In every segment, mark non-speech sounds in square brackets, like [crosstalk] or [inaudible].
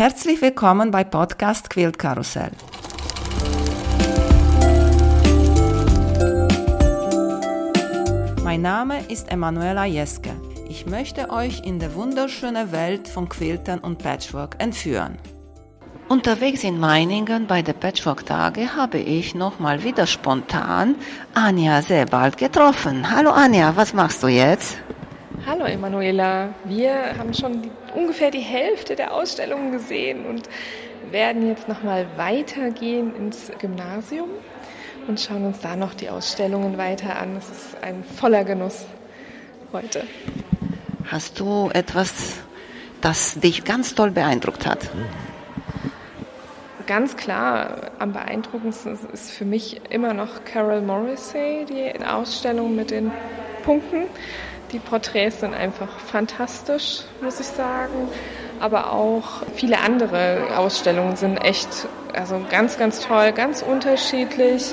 Herzlich willkommen bei Podcast Quilt Karussell. Mein Name ist Emanuela Jeske. Ich möchte euch in die wunderschöne Welt von Quiltern und Patchwork entführen. Unterwegs in Meiningen bei der Patchwork-Tage habe ich nochmal wieder spontan Anja Sebald getroffen. Hallo Anja, was machst du jetzt? Hallo Emanuela, wir haben schon die, ungefähr die Hälfte der Ausstellungen gesehen und werden jetzt nochmal weitergehen ins Gymnasium und schauen uns da noch die Ausstellungen weiter an. Es ist ein voller Genuss heute. Hast du etwas, das dich ganz toll beeindruckt hat? Ganz klar, am beeindruckendsten ist für mich immer noch Carol Morrissey, die Ausstellung mit den Punkten. Die Porträts sind einfach fantastisch, muss ich sagen. Aber auch viele andere Ausstellungen sind echt, also ganz, ganz toll, ganz unterschiedlich.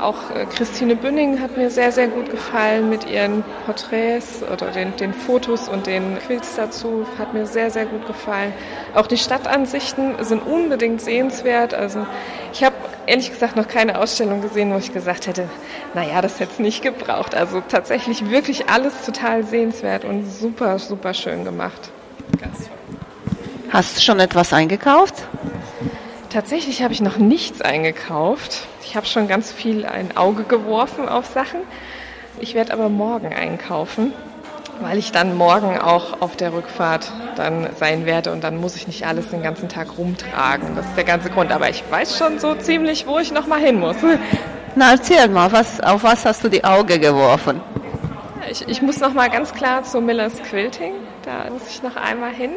Auch äh, Christine Bünning hat mir sehr, sehr gut gefallen mit ihren Porträts oder den, den Fotos und den Quilts dazu. Hat mir sehr, sehr gut gefallen. Auch die Stadtansichten sind unbedingt sehenswert. Also ich habe ehrlich gesagt noch keine Ausstellung gesehen, wo ich gesagt hätte, naja, das hätte es nicht gebraucht. Also tatsächlich wirklich alles total sehenswert und super, super schön gemacht. Ganz toll. Hast du schon etwas eingekauft? Tatsächlich habe ich noch nichts eingekauft. Ich habe schon ganz viel ein Auge geworfen auf Sachen. Ich werde aber morgen einkaufen, weil ich dann morgen auch auf der Rückfahrt dann sein werde und dann muss ich nicht alles den ganzen Tag rumtragen. Das ist der ganze Grund. Aber ich weiß schon so ziemlich, wo ich noch mal hin muss. [laughs] Na erzähl mal, was, auf was hast du die Auge geworfen? Ich, ich muss noch mal ganz klar zu Millers Quilting. Da muss ich noch einmal hin.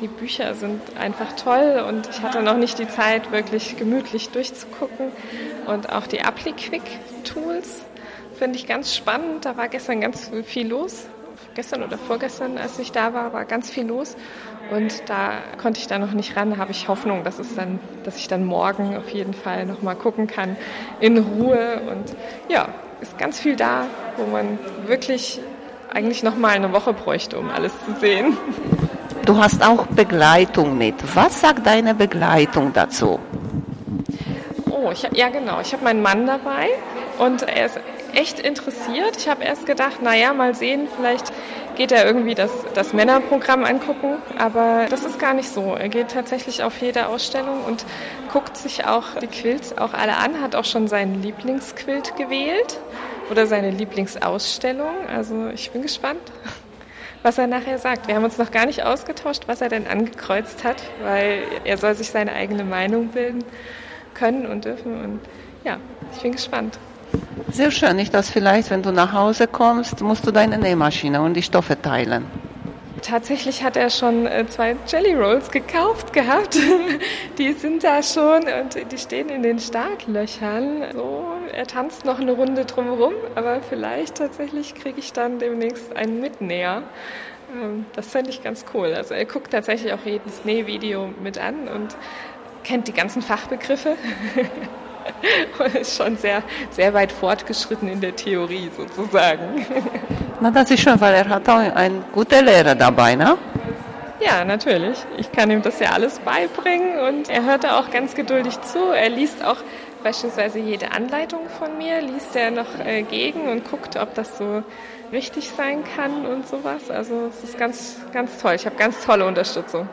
Die Bücher sind einfach toll und ich hatte noch nicht die Zeit, wirklich gemütlich durchzugucken. Und auch die AppliQuick-Tools finde ich ganz spannend. Da war gestern ganz viel los. Gestern oder vorgestern, als ich da war, war ganz viel los. Und da konnte ich da noch nicht ran. Da habe ich Hoffnung, dass, es dann, dass ich dann morgen auf jeden Fall noch mal gucken kann in Ruhe. Und ja, ist ganz viel da, wo man wirklich eigentlich noch mal eine Woche bräuchte, um alles zu sehen. [laughs] Du hast auch Begleitung mit. Was sagt deine Begleitung dazu? Oh, ich, ja genau. Ich habe meinen Mann dabei und er ist echt interessiert. Ich habe erst gedacht, naja, mal sehen, vielleicht geht er irgendwie das, das Männerprogramm angucken, aber das ist gar nicht so. Er geht tatsächlich auf jede Ausstellung und guckt sich auch die Quilts auch alle an, hat auch schon seinen Lieblingsquilt gewählt oder seine Lieblingsausstellung. Also ich bin gespannt was er nachher sagt. Wir haben uns noch gar nicht ausgetauscht, was er denn angekreuzt hat, weil er soll sich seine eigene Meinung bilden können und dürfen. Und ja, ich bin gespannt. Sehr schön. Nicht, dass vielleicht, wenn du nach Hause kommst, musst du deine Nähmaschine und die Stoffe teilen. Tatsächlich hat er schon äh, zwei Jelly Rolls gekauft gehabt. [laughs] Die sind da schon und die stehen in den Startlöchern. So, er tanzt noch eine Runde drumherum, aber vielleicht tatsächlich kriege ich dann demnächst einen Mitnäher. Ähm, das fände ich ganz cool. Also er guckt tatsächlich auch jedes Nähvideo mit an und kennt die ganzen Fachbegriffe. [laughs] und ist schon sehr, sehr weit fortgeschritten in der Theorie sozusagen. [laughs] Na, das ist schön, weil er hat auch einen guten Lehrer dabei, ne? Ja, natürlich. Ich kann ihm das ja alles beibringen und er hört da auch ganz geduldig zu. Er liest auch beispielsweise jede Anleitung von mir, liest er noch äh, gegen und guckt, ob das so richtig sein kann und sowas. Also es ist ganz, ganz toll. Ich habe ganz tolle Unterstützung.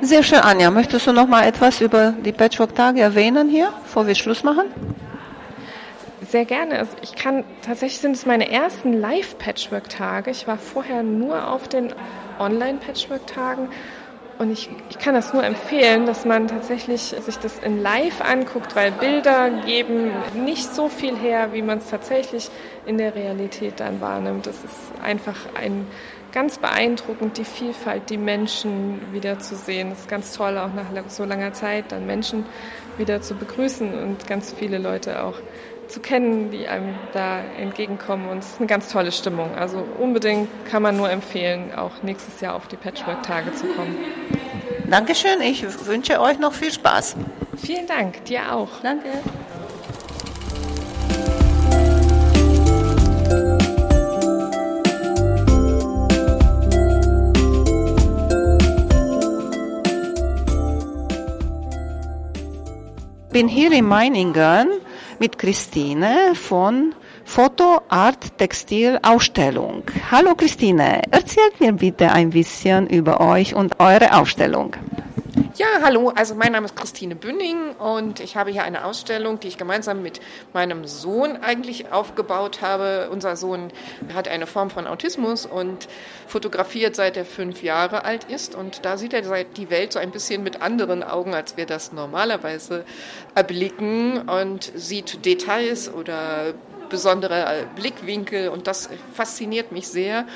Sehr schön, Anja. Möchtest du noch mal etwas über die Patchwork-Tage erwähnen hier, bevor wir Schluss machen? Sehr gerne. Also ich kann, tatsächlich sind es meine ersten Live-Patchwork-Tage. Ich war vorher nur auf den Online-Patchwork-Tagen und ich, ich kann das nur empfehlen, dass man tatsächlich sich das in Live anguckt, weil Bilder geben nicht so viel her, wie man es tatsächlich in der Realität dann wahrnimmt. Das ist einfach ein ganz beeindruckend, die Vielfalt, die Menschen wieder zu. Es ist ganz toll, auch nach so langer Zeit dann Menschen wieder zu begrüßen und ganz viele Leute auch zu kennen, die einem da entgegenkommen. Und es ist eine ganz tolle Stimmung. Also unbedingt kann man nur empfehlen, auch nächstes Jahr auf die Patchwork-Tage zu kommen. Dankeschön. Ich wünsche euch noch viel Spaß. Vielen Dank. Dir auch. Danke. bin hier in Meiningen mit Christine von Foto Art Textil Ausstellung. Hallo Christine, erzählt mir bitte ein bisschen über euch und eure Ausstellung. Ja, hallo, also mein Name ist Christine Bünning und ich habe hier eine Ausstellung, die ich gemeinsam mit meinem Sohn eigentlich aufgebaut habe. Unser Sohn hat eine Form von Autismus und fotografiert seit er fünf Jahre alt ist und da sieht er die Welt so ein bisschen mit anderen Augen, als wir das normalerweise erblicken und sieht Details oder besondere Blickwinkel und das fasziniert mich sehr.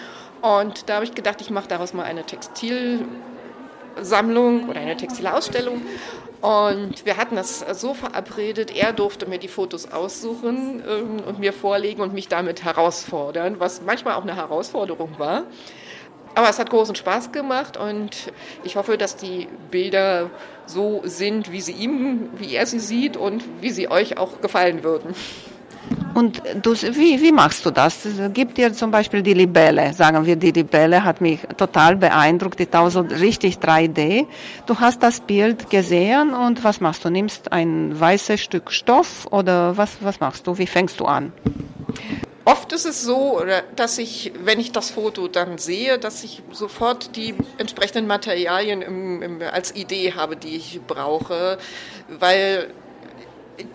Und da habe ich gedacht, ich mache daraus mal eine Textil Sammlung oder eine textile Ausstellung. Und wir hatten das so verabredet, er durfte mir die Fotos aussuchen ähm, und mir vorlegen und mich damit herausfordern, was manchmal auch eine Herausforderung war. Aber es hat großen Spaß gemacht und ich hoffe, dass die Bilder so sind, wie sie ihm, wie er sie sieht und wie sie euch auch gefallen würden. Und du, wie, wie machst du das? Gib dir zum Beispiel die Libelle, sagen wir, die Libelle hat mich total beeindruckt, die tausend richtig 3D. Du hast das Bild gesehen und was machst du? Nimmst ein weißes Stück Stoff oder was, was machst du? Wie fängst du an? Oft ist es so, dass ich, wenn ich das Foto dann sehe, dass ich sofort die entsprechenden Materialien im, im, als Idee habe, die ich brauche, weil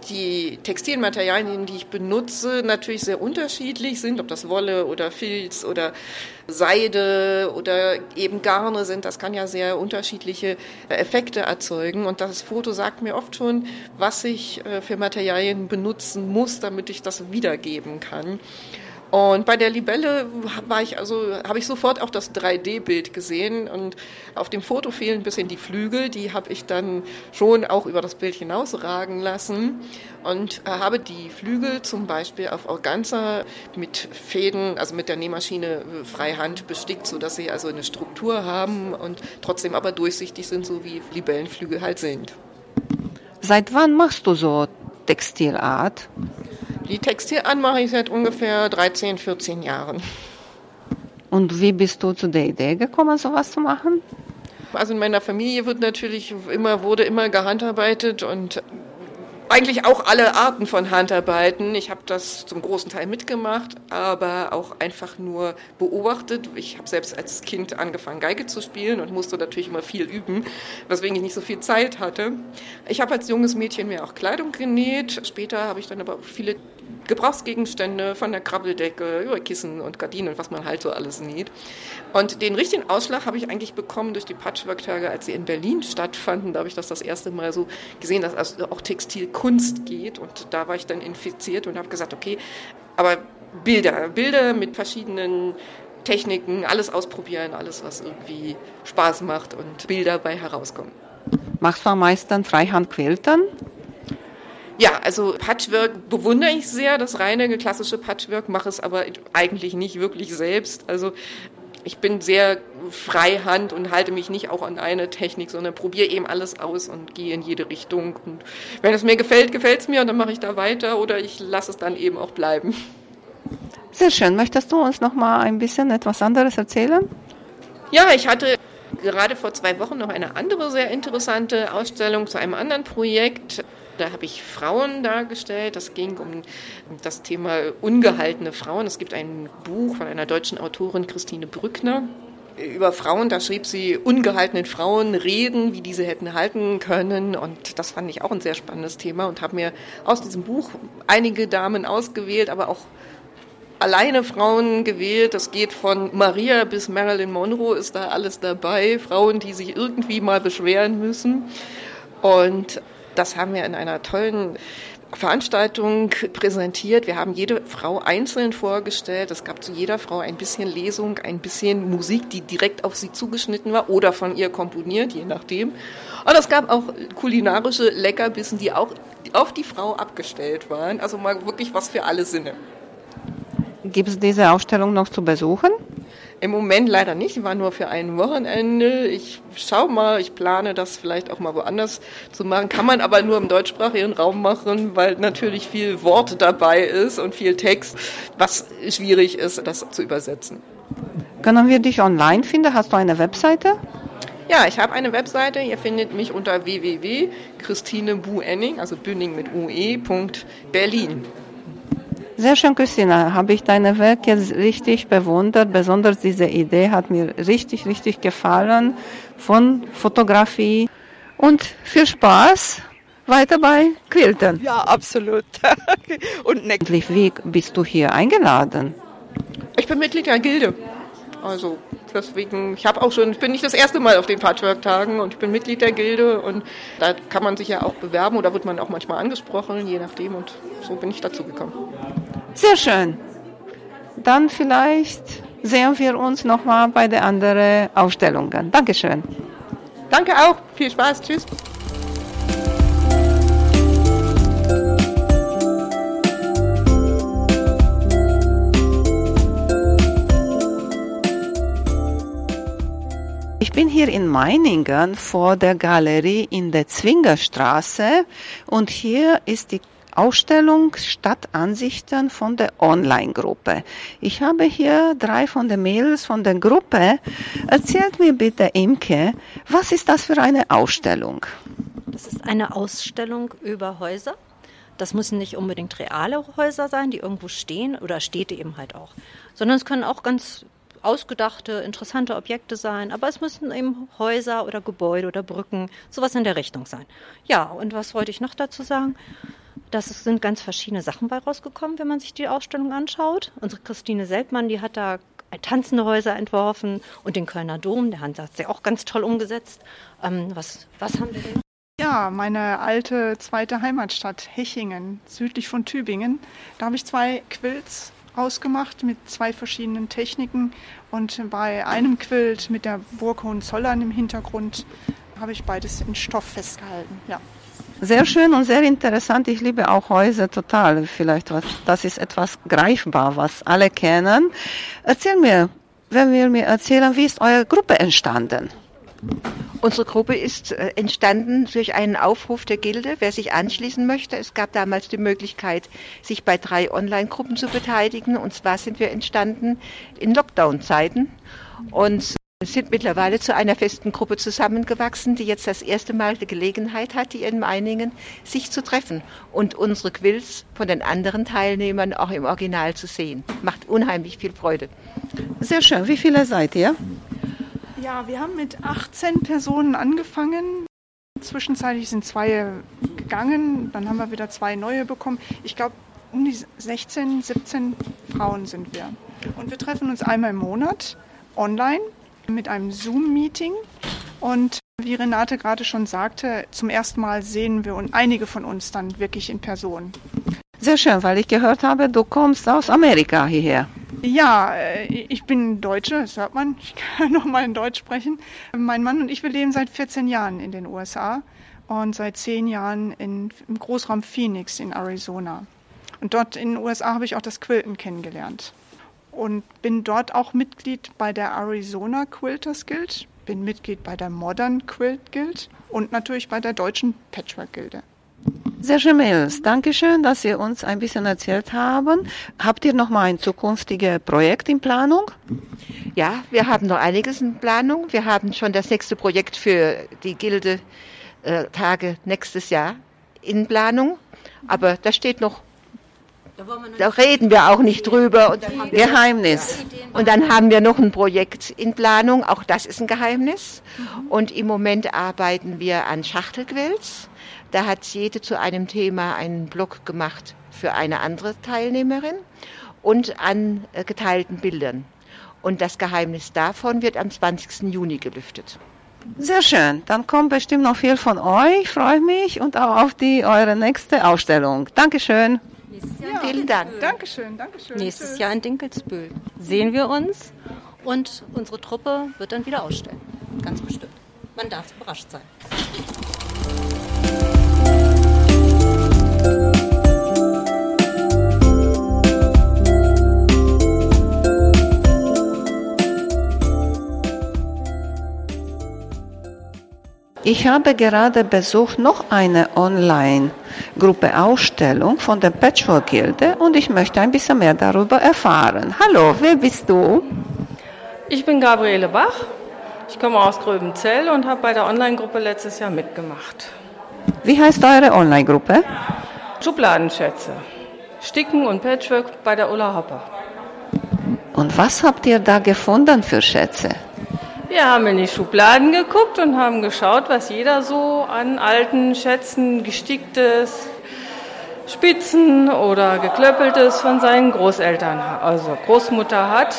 die Textilmaterialien, die ich benutze, natürlich sehr unterschiedlich sind, ob das Wolle oder Filz oder Seide oder eben Garne sind. Das kann ja sehr unterschiedliche Effekte erzeugen. Und das Foto sagt mir oft schon, was ich äh, für Materialien benutzen muss, damit ich das wiedergeben kann. Und bei der Libelle war ich also, habe ich sofort auch das 3D-Bild gesehen und auf dem Foto fehlen ein bisschen die Flügel, die habe ich dann schon auch über das Bild hinausragen lassen und äh, habe die Flügel zum Beispiel auf Organza mit Fäden, also mit der Nähmaschine äh, freihand bestickt, sodass sie also eine Struktur haben und trotzdem aber durchsichtig sind, so wie Libellenflügel halt sind. Seit wann machst du so Textilart? Die Textilart mache ich seit ungefähr 13, 14 Jahren. Und wie bist du zu der Idee gekommen, sowas zu machen? Also in meiner Familie wird natürlich immer, wurde immer gehandarbeitet und eigentlich auch alle Arten von Handarbeiten. Ich habe das zum großen Teil mitgemacht, aber auch einfach nur beobachtet. Ich habe selbst als Kind angefangen, Geige zu spielen und musste natürlich immer viel üben, weswegen ich nicht so viel Zeit hatte. Ich habe als junges Mädchen mir auch Kleidung genäht. Später habe ich dann aber viele Gebrauchsgegenstände von der Krabbeldecke über Kissen und Gardinen was man halt so alles näht. Und den richtigen Ausschlag habe ich eigentlich bekommen durch die Patchwork-Tage, als sie in Berlin stattfanden. Da habe ich das das erste Mal so gesehen, dass also auch Textilkunst geht. Und da war ich dann infiziert und habe gesagt, okay, aber Bilder, Bilder mit verschiedenen Techniken, alles ausprobieren, alles, was irgendwie Spaß macht und Bilder bei herauskommen. Machst du am meisten Freihandquiltern? Ja, also Patchwork bewundere ich sehr, das reine klassische Patchwork, mache es aber eigentlich nicht wirklich selbst. Also ich bin sehr freihand und halte mich nicht auch an eine Technik, sondern probiere eben alles aus und gehe in jede Richtung. Und wenn es mir gefällt, gefällt es mir und dann mache ich da weiter oder ich lasse es dann eben auch bleiben. Sehr schön. Möchtest du uns noch mal ein bisschen etwas anderes erzählen? Ja, ich hatte gerade vor zwei Wochen noch eine andere sehr interessante Ausstellung zu einem anderen Projekt. Da habe ich Frauen dargestellt. Das ging um das Thema ungehaltene Frauen. Es gibt ein Buch von einer deutschen Autorin, Christine Brückner, über Frauen, da schrieb sie ungehaltenen Frauen reden, wie diese hätten halten können. Und das fand ich auch ein sehr spannendes Thema und habe mir aus diesem Buch einige Damen ausgewählt, aber auch alleine Frauen gewählt. Das geht von Maria bis Marilyn Monroe ist da alles dabei. Frauen, die sich irgendwie mal beschweren müssen. Und das haben wir in einer tollen Veranstaltung präsentiert. Wir haben jede Frau einzeln vorgestellt. Es gab zu jeder Frau ein bisschen Lesung, ein bisschen Musik, die direkt auf sie zugeschnitten war oder von ihr komponiert, je nachdem. Und es gab auch kulinarische Leckerbissen, die auch auf die Frau abgestellt waren. Also mal wirklich was für alle Sinne. Gibt es diese Ausstellung noch zu besuchen? Im Moment leider nicht, war nur für ein Wochenende. Ich schau mal, ich plane das vielleicht auch mal woanders zu machen. Kann man aber nur im deutschsprachigen Raum machen, weil natürlich viel Wort dabei ist und viel Text, was schwierig ist, das zu übersetzen. Können wir dich online finden? Hast du eine Webseite? Ja, ich habe eine Webseite. Ihr findet mich unter www.christinebuenning, also Bünding mit ue.berlin. Sehr schön, Christina. Habe ich deine Werk jetzt richtig bewundert. Besonders diese Idee hat mir richtig, richtig gefallen von Fotografie. Und viel Spaß weiter bei Quilten. Ja, absolut. [laughs] Und wie bist du hier eingeladen? Ich bin Mitglied der Gilde. Also deswegen, ich habe auch schon, ich bin nicht das erste Mal auf den Patchwork-Tagen und ich bin Mitglied der Gilde und da kann man sich ja auch bewerben oder wird man auch manchmal angesprochen, je nachdem und so bin ich dazu gekommen. Sehr schön. Dann vielleicht sehen wir uns nochmal bei den anderen Ausstellungen. Dankeschön. Danke auch. Viel Spaß. Tschüss. Ich bin hier in Meiningen vor der Galerie in der Zwingerstraße und hier ist die Ausstellung Stadtansichten von der Online-Gruppe. Ich habe hier drei von den Mädels von der Gruppe. Erzählt mir bitte, Imke, was ist das für eine Ausstellung? Das ist eine Ausstellung über Häuser. Das müssen nicht unbedingt reale Häuser sein, die irgendwo stehen oder Städte eben halt auch, sondern es können auch ganz ausgedachte, interessante Objekte sein, aber es müssen eben Häuser oder Gebäude oder Brücken, sowas in der Richtung sein. Ja, und was wollte ich noch dazu sagen? Das sind ganz verschiedene Sachen bei rausgekommen, wenn man sich die Ausstellung anschaut. Unsere Christine Selbmann, die hat da tanzende Häuser entworfen und den Kölner Dom, der hat sie auch ganz toll umgesetzt. Ähm, was, was haben wir denn? Ja, meine alte zweite Heimatstadt Hechingen, südlich von Tübingen. Da habe ich zwei Quilts ausgemacht mit zwei verschiedenen Techniken und bei einem Quilt mit der Burg Hohenzollern im Hintergrund habe ich beides in Stoff festgehalten. Ja. Sehr schön und sehr interessant. Ich liebe auch Häuser total. Vielleicht was, das ist etwas greifbar, was alle kennen. Erzähl mir, wenn wir mir erzählen, wie ist eure Gruppe entstanden? Unsere Gruppe ist äh, entstanden durch einen Aufruf der Gilde, wer sich anschließen möchte. Es gab damals die Möglichkeit, sich bei drei Online-Gruppen zu beteiligen. Und zwar sind wir entstanden in Lockdown-Zeiten. Und sind mittlerweile zu einer festen Gruppe zusammengewachsen, die jetzt das erste Mal die Gelegenheit hat, hier in Meiningen, sich zu treffen und unsere Quills von den anderen Teilnehmern auch im Original zu sehen. Macht unheimlich viel Freude. Sehr schön. Wie viele seid ihr? Ja, wir haben mit 18 Personen angefangen. Zwischenzeitlich sind zwei gegangen, dann haben wir wieder zwei neue bekommen. Ich glaube, um die 16, 17 Frauen sind wir. Und wir treffen uns einmal im Monat online mit einem Zoom-Meeting. Und wie Renate gerade schon sagte, zum ersten Mal sehen wir und einige von uns dann wirklich in Person. Sehr schön, weil ich gehört habe, du kommst aus Amerika hierher. Ja, äh, ich bin Deutsche, das hört man. Ich kann [laughs] noch mal in Deutsch sprechen. Mein Mann und ich, wir leben seit 14 Jahren in den USA und seit 10 Jahren in, im Großraum Phoenix in Arizona. Und dort in den USA habe ich auch das Quilten kennengelernt. Und bin dort auch Mitglied bei der Arizona Quilters Guild, bin Mitglied bei der Modern Quilt Guild und natürlich bei der Deutschen Patchwork Gilde. Sehr schön, Mädels. Dankeschön, dass Sie uns ein bisschen erzählt haben. Habt ihr noch mal ein zukünftiges Projekt in Planung? Ja, wir haben noch einiges in Planung. Wir haben schon das nächste Projekt für die Gilde äh, Tage nächstes Jahr in Planung. Aber da steht noch da reden wir auch nicht drüber. Und Geheimnis. Und dann haben wir noch ein Projekt in Planung, auch das ist ein Geheimnis. Und im Moment arbeiten wir an Schachtelquills. Da hat jede zu einem Thema einen Blog gemacht für eine andere Teilnehmerin und an äh, geteilten Bildern. Und das Geheimnis davon wird am 20. Juni gelüftet. Sehr schön. Dann kommt bestimmt noch viel von euch. Freue mich und auch auf die eure nächste Ausstellung. Dankeschön. Ja, Vielen Dank. Dankeschön, Dankeschön. Nächstes Tschüss. Jahr in Dinkelsbühl sehen wir uns und unsere Truppe wird dann wieder ausstellen. Ganz bestimmt. Man darf überrascht sein. Ich habe gerade besucht noch eine Online-Gruppe Ausstellung von der Patchwork Gilde und ich möchte ein bisschen mehr darüber erfahren. Hallo, wer bist du? Ich bin Gabriele Bach Ich komme aus Gröbenzell und habe bei der Online-Gruppe letztes Jahr mitgemacht. Wie heißt eure Online-Gruppe? Schubladenschätze. Sticken und Patchwork bei der Ulla Hopper. Und was habt ihr da gefunden für Schätze? Wir haben in die Schubladen geguckt und haben geschaut, was jeder so an alten Schätzen, gesticktes, Spitzen oder geklöppeltes von seinen Großeltern, also Großmutter hat.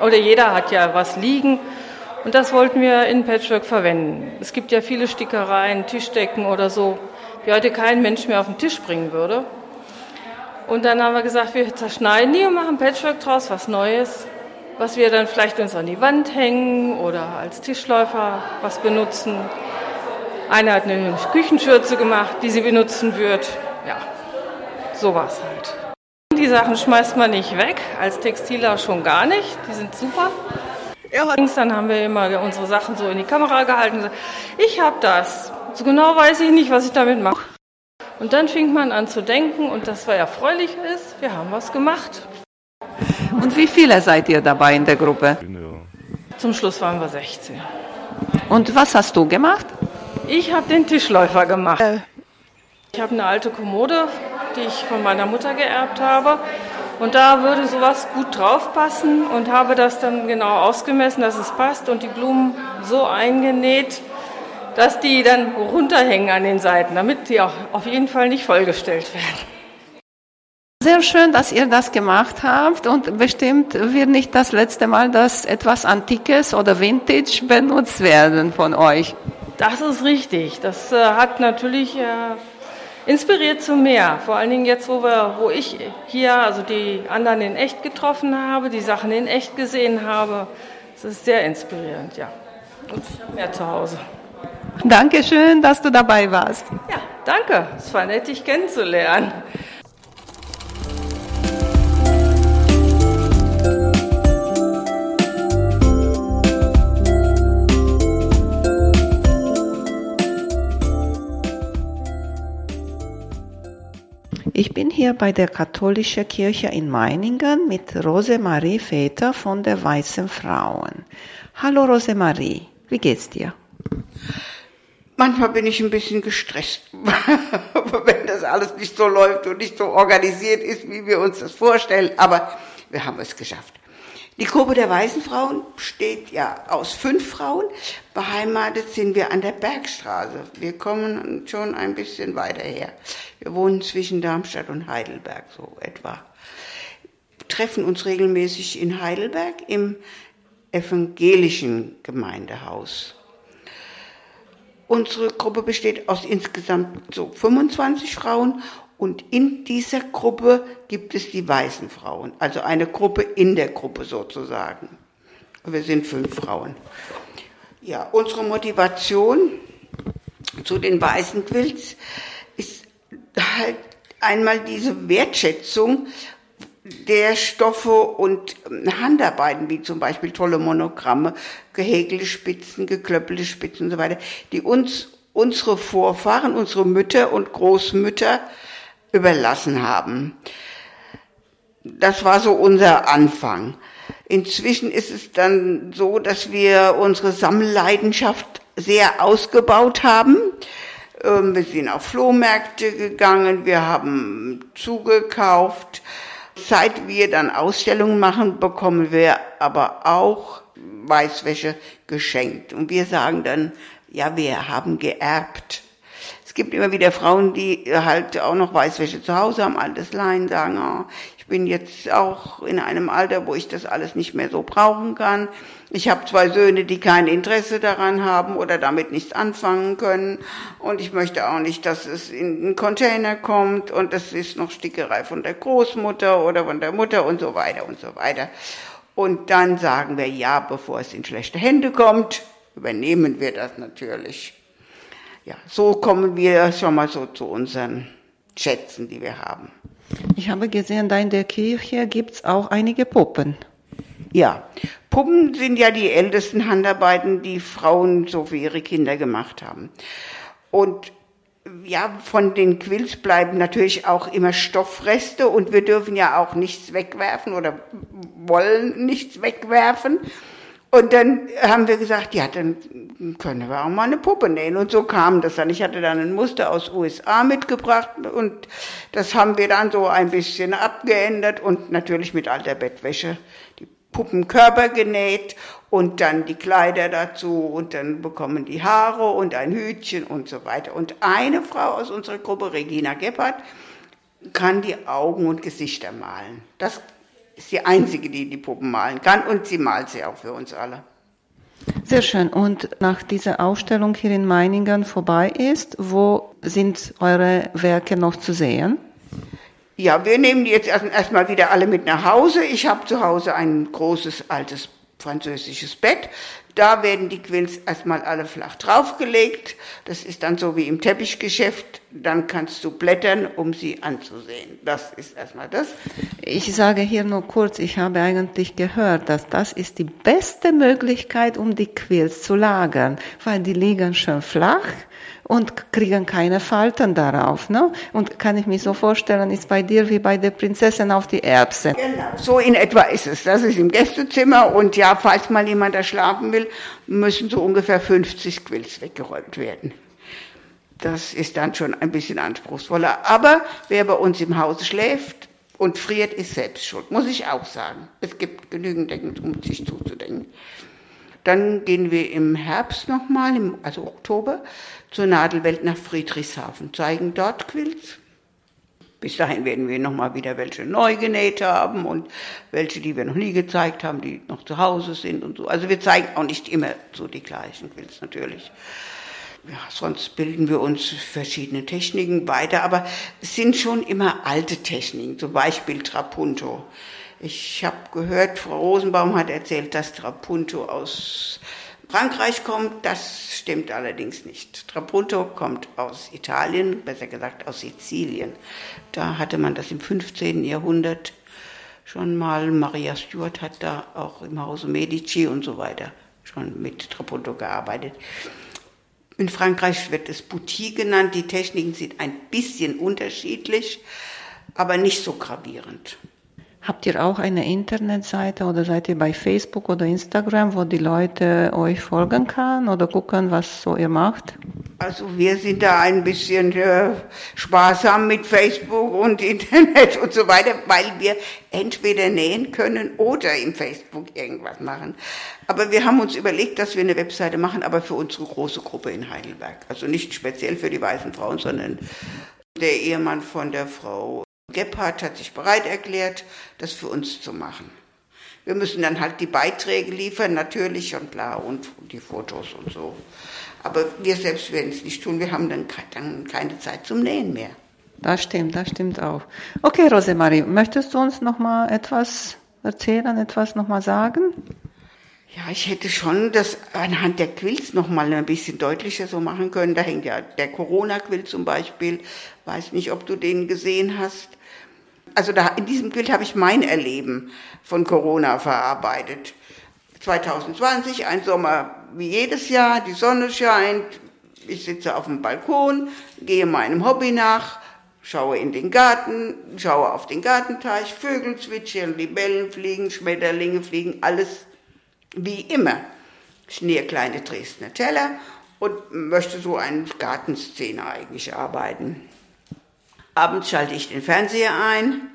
Oder jeder hat ja was liegen. Und das wollten wir in Patchwork verwenden. Es gibt ja viele Stickereien, Tischdecken oder so, die heute kein Mensch mehr auf den Tisch bringen würde. Und dann haben wir gesagt, wir zerschneiden die und machen Patchwork draus, was Neues, was wir dann vielleicht uns an die Wand hängen oder als Tischläufer was benutzen. Einer hat eine Küchenschürze gemacht, die sie benutzen wird. Ja, sowas halt. Die Sachen schmeißt man nicht weg, als Textiler schon gar nicht, die sind super. Ja, dann haben wir immer unsere Sachen so in die Kamera gehalten und gesagt, ich habe das. So genau weiß ich nicht, was ich damit mache. Und dann fing man an zu denken und das, was erfreulich ist, wir haben was gemacht. Und wie viele seid ihr dabei in der Gruppe? Zum Schluss waren wir 16. Und was hast du gemacht? Ich habe den Tischläufer gemacht. Ich habe eine alte Kommode, die ich von meiner Mutter geerbt habe. Und da würde sowas gut draufpassen und habe das dann genau ausgemessen, dass es passt und die Blumen so eingenäht, dass die dann runterhängen an den Seiten, damit die auch auf jeden Fall nicht vollgestellt werden. Sehr schön, dass ihr das gemacht habt und bestimmt wird nicht das letzte Mal, dass etwas Antikes oder Vintage benutzt werden von euch. Das ist richtig. Das äh, hat natürlich äh, inspiriert zu mehr. Vor allen Dingen jetzt, wo, wir, wo ich hier, also die anderen in echt getroffen habe, die Sachen in echt gesehen habe. Das ist sehr inspirierend, ja. Und ich habe mehr zu Hause. Dankeschön, dass du dabei warst. Ja, danke. Es war nett, dich kennenzulernen. Ich bin hier bei der katholischen Kirche in Meiningen mit Rosemarie Väter von der Weißen Frauen. Hallo Rosemarie, wie geht's dir? Manchmal bin ich ein bisschen gestresst, [laughs] wenn das alles nicht so läuft und nicht so organisiert ist, wie wir uns das vorstellen. Aber wir haben es geschafft. Die Gruppe der Weißen Frauen besteht ja aus fünf Frauen. Beheimatet sind wir an der Bergstraße. Wir kommen schon ein bisschen weiter her. Wir wohnen zwischen Darmstadt und Heidelberg, so etwa. Treffen uns regelmäßig in Heidelberg im evangelischen Gemeindehaus. Unsere Gruppe besteht aus insgesamt so 25 Frauen und in dieser Gruppe gibt es die weißen Frauen, also eine Gruppe in der Gruppe sozusagen. Wir sind fünf Frauen. Ja, unsere Motivation zu den weißen Quilts ist halt einmal diese Wertschätzung der Stoffe und Handarbeiten, wie zum Beispiel tolle Monogramme, gehäkelte Spitzen, geklöppelte Spitzen und so weiter, die uns unsere Vorfahren, unsere Mütter und Großmütter überlassen haben. Das war so unser Anfang. Inzwischen ist es dann so, dass wir unsere Sammelleidenschaft sehr ausgebaut haben. Ähm, wir sind auf Flohmärkte gegangen, wir haben zugekauft, Seit wir dann Ausstellungen machen, bekommen wir aber auch Weißwäsche geschenkt. Und wir sagen dann, ja, wir haben geerbt. Es gibt immer wieder Frauen, die halt auch noch Weißwäsche zu Hause haben, altes Lein, sagen, oh, ich bin jetzt auch in einem Alter, wo ich das alles nicht mehr so brauchen kann. Ich habe zwei Söhne, die kein Interesse daran haben oder damit nichts anfangen können. Und ich möchte auch nicht, dass es in einen Container kommt und das ist noch Stickerei von der Großmutter oder von der Mutter und so weiter und so weiter. Und dann sagen wir, ja, bevor es in schlechte Hände kommt, übernehmen wir das natürlich. Ja, so kommen wir schon mal so zu unseren Schätzen, die wir haben. Ich habe gesehen, da in der Kirche gibt's auch einige Puppen. Ja, Puppen sind ja die ältesten Handarbeiten, die Frauen so für ihre Kinder gemacht haben. Und ja, von den Quills bleiben natürlich auch immer Stoffreste und wir dürfen ja auch nichts wegwerfen oder wollen nichts wegwerfen. Und dann haben wir gesagt, ja, dann können wir auch mal eine Puppe nähen. Und so kam das dann. Ich hatte dann ein Muster aus USA mitgebracht und das haben wir dann so ein bisschen abgeändert und natürlich mit alter Bettwäsche die Puppenkörper genäht und dann die Kleider dazu und dann bekommen die Haare und ein Hütchen und so weiter. Und eine Frau aus unserer Gruppe, Regina Gebhardt, kann die Augen und Gesichter malen. Das ist die einzige, die die Puppen malen kann und sie malt sie auch für uns alle. Sehr schön. Und nach dieser Ausstellung hier in Meiningen vorbei ist, wo sind eure Werke noch zu sehen? Ja, wir nehmen die jetzt erstmal wieder alle mit nach Hause. Ich habe zu Hause ein großes altes französisches Bett. Da werden die Quills erstmal alle flach draufgelegt. Das ist dann so wie im Teppichgeschäft. Dann kannst du blättern, um sie anzusehen. Das ist erstmal das. Ich sage hier nur kurz, ich habe eigentlich gehört, dass das ist die beste Möglichkeit, um die Quills zu lagern, weil die liegen schön flach und kriegen keine Falten darauf. Ne? Und kann ich mir so vorstellen, ist bei dir wie bei der Prinzessin auf die Erbse. Genau, so in etwa ist es. Das ist im Gästezimmer und ja, falls mal jemand da schlafen will, müssen so ungefähr 50 Quills weggeräumt werden. Das ist dann schon ein bisschen anspruchsvoller. Aber wer bei uns im Haus schläft und friert, ist selbst schuld, muss ich auch sagen. Es gibt genügend Decken, um sich zuzudenken. Dann gehen wir im Herbst nochmal, also Oktober, zur Nadelwelt nach Friedrichshafen, zeigen dort Quilts. Bis dahin werden wir nochmal wieder welche neu genäht haben und welche, die wir noch nie gezeigt haben, die noch zu Hause sind und so. Also wir zeigen auch nicht immer so die gleichen Quilts natürlich. Ja, sonst bilden wir uns verschiedene Techniken weiter, aber es sind schon immer alte Techniken, zum Beispiel Trapunto. Ich habe gehört, Frau Rosenbaum hat erzählt, dass Trapunto aus Frankreich kommt. Das stimmt allerdings nicht. Trapunto kommt aus Italien, besser gesagt aus Sizilien. Da hatte man das im 15. Jahrhundert schon mal. Maria Stuart hat da auch im Hause Medici und so weiter schon mit Trapunto gearbeitet. In Frankreich wird es Boutique genannt. Die Techniken sind ein bisschen unterschiedlich, aber nicht so gravierend. Habt ihr auch eine Internetseite oder seid ihr bei Facebook oder Instagram, wo die Leute euch folgen kann oder gucken, was so ihr macht? Also wir sind da ein bisschen äh, sparsam mit Facebook und [laughs] Internet und so weiter, weil wir entweder nähen können oder im Facebook irgendwas machen. Aber wir haben uns überlegt, dass wir eine Webseite machen, aber für unsere große Gruppe in Heidelberg. Also nicht speziell für die weißen Frauen, sondern der Ehemann von der Frau Gebhardt hat sich bereit erklärt, das für uns zu machen. Wir müssen dann halt die Beiträge liefern, natürlich und klar, und die Fotos und so. Aber wir selbst werden es nicht tun, wir haben dann, dann keine Zeit zum Nähen mehr. Das stimmt, das stimmt auch. Okay, Rosemarie, möchtest du uns noch mal etwas erzählen, etwas noch mal sagen? Ja, ich hätte schon das anhand der Quills noch mal ein bisschen deutlicher so machen können. Da hängt ja der Corona-Quill zum Beispiel. Weiß nicht, ob du den gesehen hast also da, in diesem Bild habe ich mein Erleben von Corona verarbeitet. 2020, ein Sommer wie jedes Jahr, die Sonne scheint, ich sitze auf dem Balkon, gehe meinem Hobby nach, schaue in den Garten, schaue auf den Gartenteich, Vögel zwitschern, Libellen fliegen, Schmetterlinge fliegen, alles wie immer. Schnee kleine Dresdner Teller und möchte so eine Gartenszene eigentlich arbeiten. Abends schalte ich den Fernseher ein.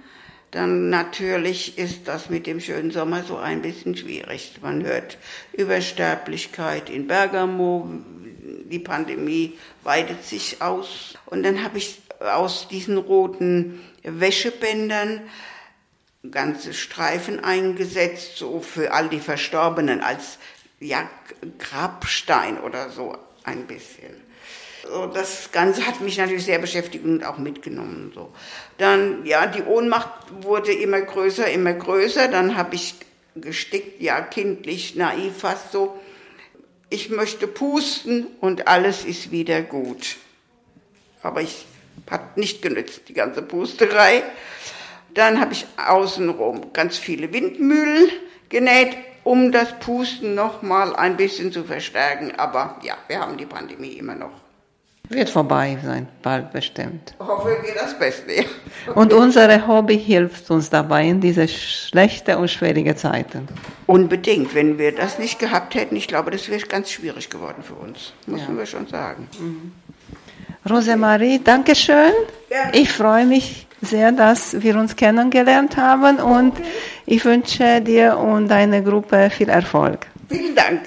Dann natürlich ist das mit dem schönen Sommer so ein bisschen schwierig. Man hört Übersterblichkeit in Bergamo, die Pandemie weitet sich aus. Und dann habe ich aus diesen roten Wäschebändern ganze Streifen eingesetzt, so für all die Verstorbenen als ja, Grabstein oder so ein bisschen. Das Ganze hat mich natürlich sehr beschäftigt und auch mitgenommen. So. Dann, ja, die Ohnmacht wurde immer größer, immer größer. Dann habe ich gestickt, ja, kindlich, naiv fast so. Ich möchte pusten und alles ist wieder gut. Aber ich hat nicht genützt, die ganze Pusterei. Dann habe ich außenrum ganz viele Windmühlen genäht, um das Pusten noch mal ein bisschen zu verstärken. Aber ja, wir haben die Pandemie immer noch. Wird vorbei sein, bald bestimmt. Hoffen wir das Beste. Ja. [laughs] Und unsere Hobby hilft uns dabei in diese schlechte und schwierige Zeiten. Unbedingt. Wenn wir das nicht gehabt hätten, ich glaube, das wäre ganz schwierig geworden für uns. Müssen ja. wir schon sagen. Mhm. Rosemarie, danke schön. Ich freue mich sehr, dass wir uns kennengelernt haben und ich wünsche dir und deiner Gruppe viel Erfolg. Vielen Dank.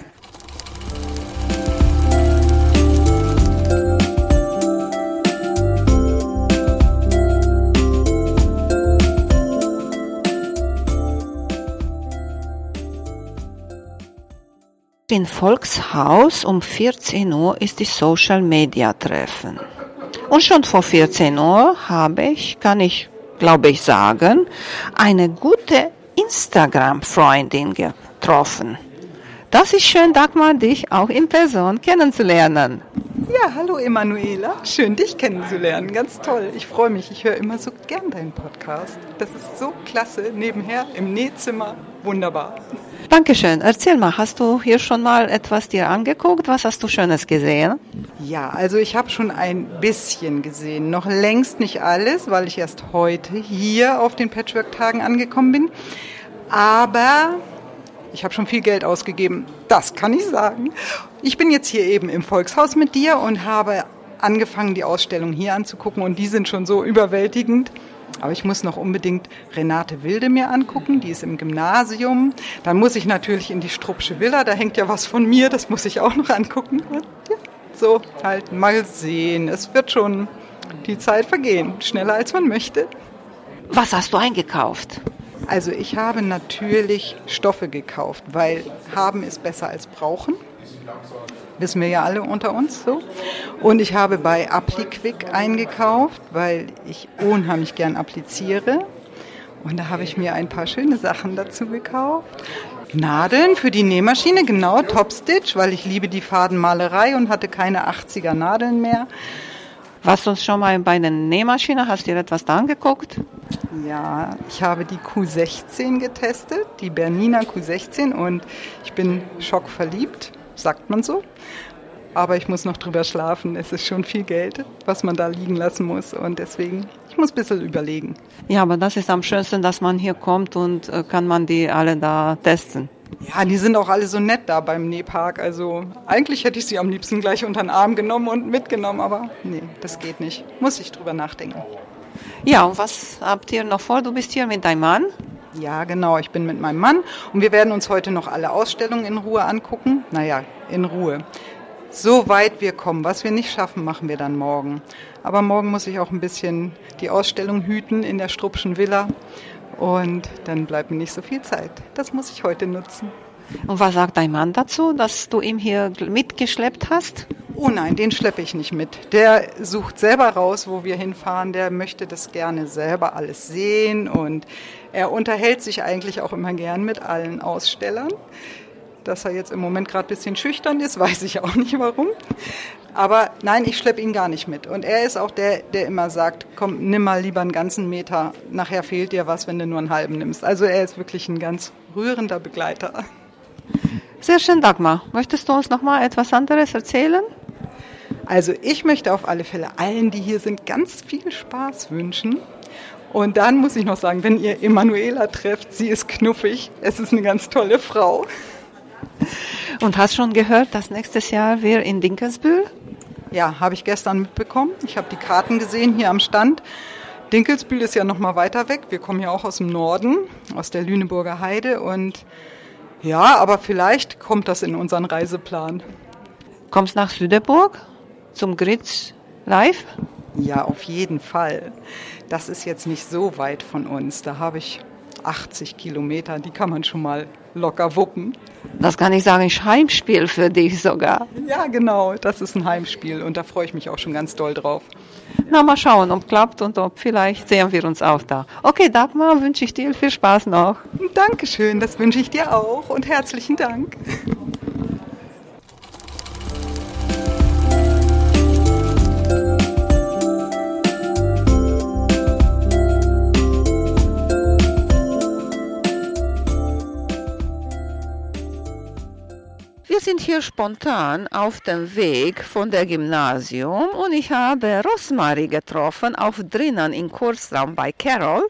In Volkshaus um 14 Uhr ist die Social Media Treffen. Und schon vor 14 Uhr habe ich, kann ich, glaube ich, sagen, eine gute Instagram-Freundin getroffen. Das ist schön, Dagmar, dich auch in Person kennenzulernen. Ja, hallo Emanuela. Schön, dich kennenzulernen. Ganz toll. Ich freue mich. Ich höre immer so gern deinen Podcast. Das ist so klasse. Nebenher im Nähzimmer. Wunderbar. Dankeschön. Erzähl mal, hast du hier schon mal etwas dir angeguckt? Was hast du Schönes gesehen? Ja, also ich habe schon ein bisschen gesehen. Noch längst nicht alles, weil ich erst heute hier auf den Patchwork-Tagen angekommen bin. Aber ich habe schon viel Geld ausgegeben. Das kann ich sagen. Ich bin jetzt hier eben im Volkshaus mit dir und habe angefangen, die Ausstellung hier anzugucken und die sind schon so überwältigend. Aber ich muss noch unbedingt Renate Wilde mir angucken, die ist im Gymnasium. Dann muss ich natürlich in die Struppsche Villa, da hängt ja was von mir, das muss ich auch noch angucken. Ja, so, halt mal sehen. Es wird schon die Zeit vergehen, schneller als man möchte. Was hast du eingekauft? Also ich habe natürlich Stoffe gekauft, weil haben ist besser als brauchen. Wissen wir ja alle unter uns so. Und ich habe bei AppliQuick eingekauft, weil ich unheimlich gern appliziere. Und da habe ich mir ein paar schöne Sachen dazu gekauft. Nadeln für die Nähmaschine, genau, Topstitch, weil ich liebe die Fadenmalerei und hatte keine 80er Nadeln mehr. Warst du schon mal bei der Nähmaschine? Hast du dir etwas da angeguckt? Ja, ich habe die Q16 getestet, die Bernina Q16 und ich bin schockverliebt sagt man so. Aber ich muss noch drüber schlafen. Es ist schon viel Geld, was man da liegen lassen muss. Und deswegen, ich muss ein bisschen überlegen. Ja, aber das ist am schönsten, dass man hier kommt und äh, kann man die alle da testen. Ja, die sind auch alle so nett da beim Nähpark. Also eigentlich hätte ich sie am liebsten gleich unter den Arm genommen und mitgenommen, aber nee, das geht nicht. Muss ich drüber nachdenken. Ja, und was habt ihr noch vor? Du bist hier mit deinem Mann. Ja, genau. Ich bin mit meinem Mann und wir werden uns heute noch alle Ausstellungen in Ruhe angucken. Naja, in Ruhe. So weit wir kommen. Was wir nicht schaffen, machen wir dann morgen. Aber morgen muss ich auch ein bisschen die Ausstellung hüten in der Struppschen Villa. Und dann bleibt mir nicht so viel Zeit. Das muss ich heute nutzen. Und was sagt dein Mann dazu, dass du ihn hier mitgeschleppt hast? Oh nein, den schleppe ich nicht mit. Der sucht selber raus, wo wir hinfahren. Der möchte das gerne selber alles sehen und er unterhält sich eigentlich auch immer gern mit allen Ausstellern. Dass er jetzt im Moment gerade ein bisschen schüchtern ist, [laughs] weiß ich auch nicht warum. Aber nein, ich schleppe ihn gar nicht mit. Und er ist auch der, der immer sagt, komm, nimm mal lieber einen ganzen Meter. Nachher fehlt dir was, wenn du nur einen halben nimmst. Also er ist wirklich ein ganz rührender Begleiter. Sehr schön, Dagmar. Möchtest du uns noch mal etwas anderes erzählen? Also ich möchte auf alle Fälle allen, die hier sind, ganz viel Spaß wünschen. Und dann muss ich noch sagen, wenn ihr Emanuela trefft, sie ist knuffig. Es ist eine ganz tolle Frau. [laughs] Und hast schon gehört, dass nächstes Jahr wir in Dinkelsbühl? Ja, habe ich gestern mitbekommen. Ich habe die Karten gesehen hier am Stand. Dinkelsbühl ist ja noch mal weiter weg. Wir kommen ja auch aus dem Norden, aus der Lüneburger Heide und ja, aber vielleicht kommt das in unseren Reiseplan. Kommst nach Süderburg zum Gritz live? Ja, auf jeden Fall. Das ist jetzt nicht so weit von uns. Da habe ich 80 Kilometer, die kann man schon mal locker wuppen. Das kann ich sagen, ist Heimspiel für dich sogar. Ja, genau, das ist ein Heimspiel und da freue ich mich auch schon ganz doll drauf. Na, mal schauen, ob klappt und ob vielleicht sehen wir uns auch da. Okay, Dagmar, wünsche ich dir viel Spaß noch. Dankeschön, das wünsche ich dir auch und herzlichen Dank. Wir spontan auf dem Weg von der Gymnasium und ich habe Rosmarie getroffen, auch drinnen im Kursraum bei Carol.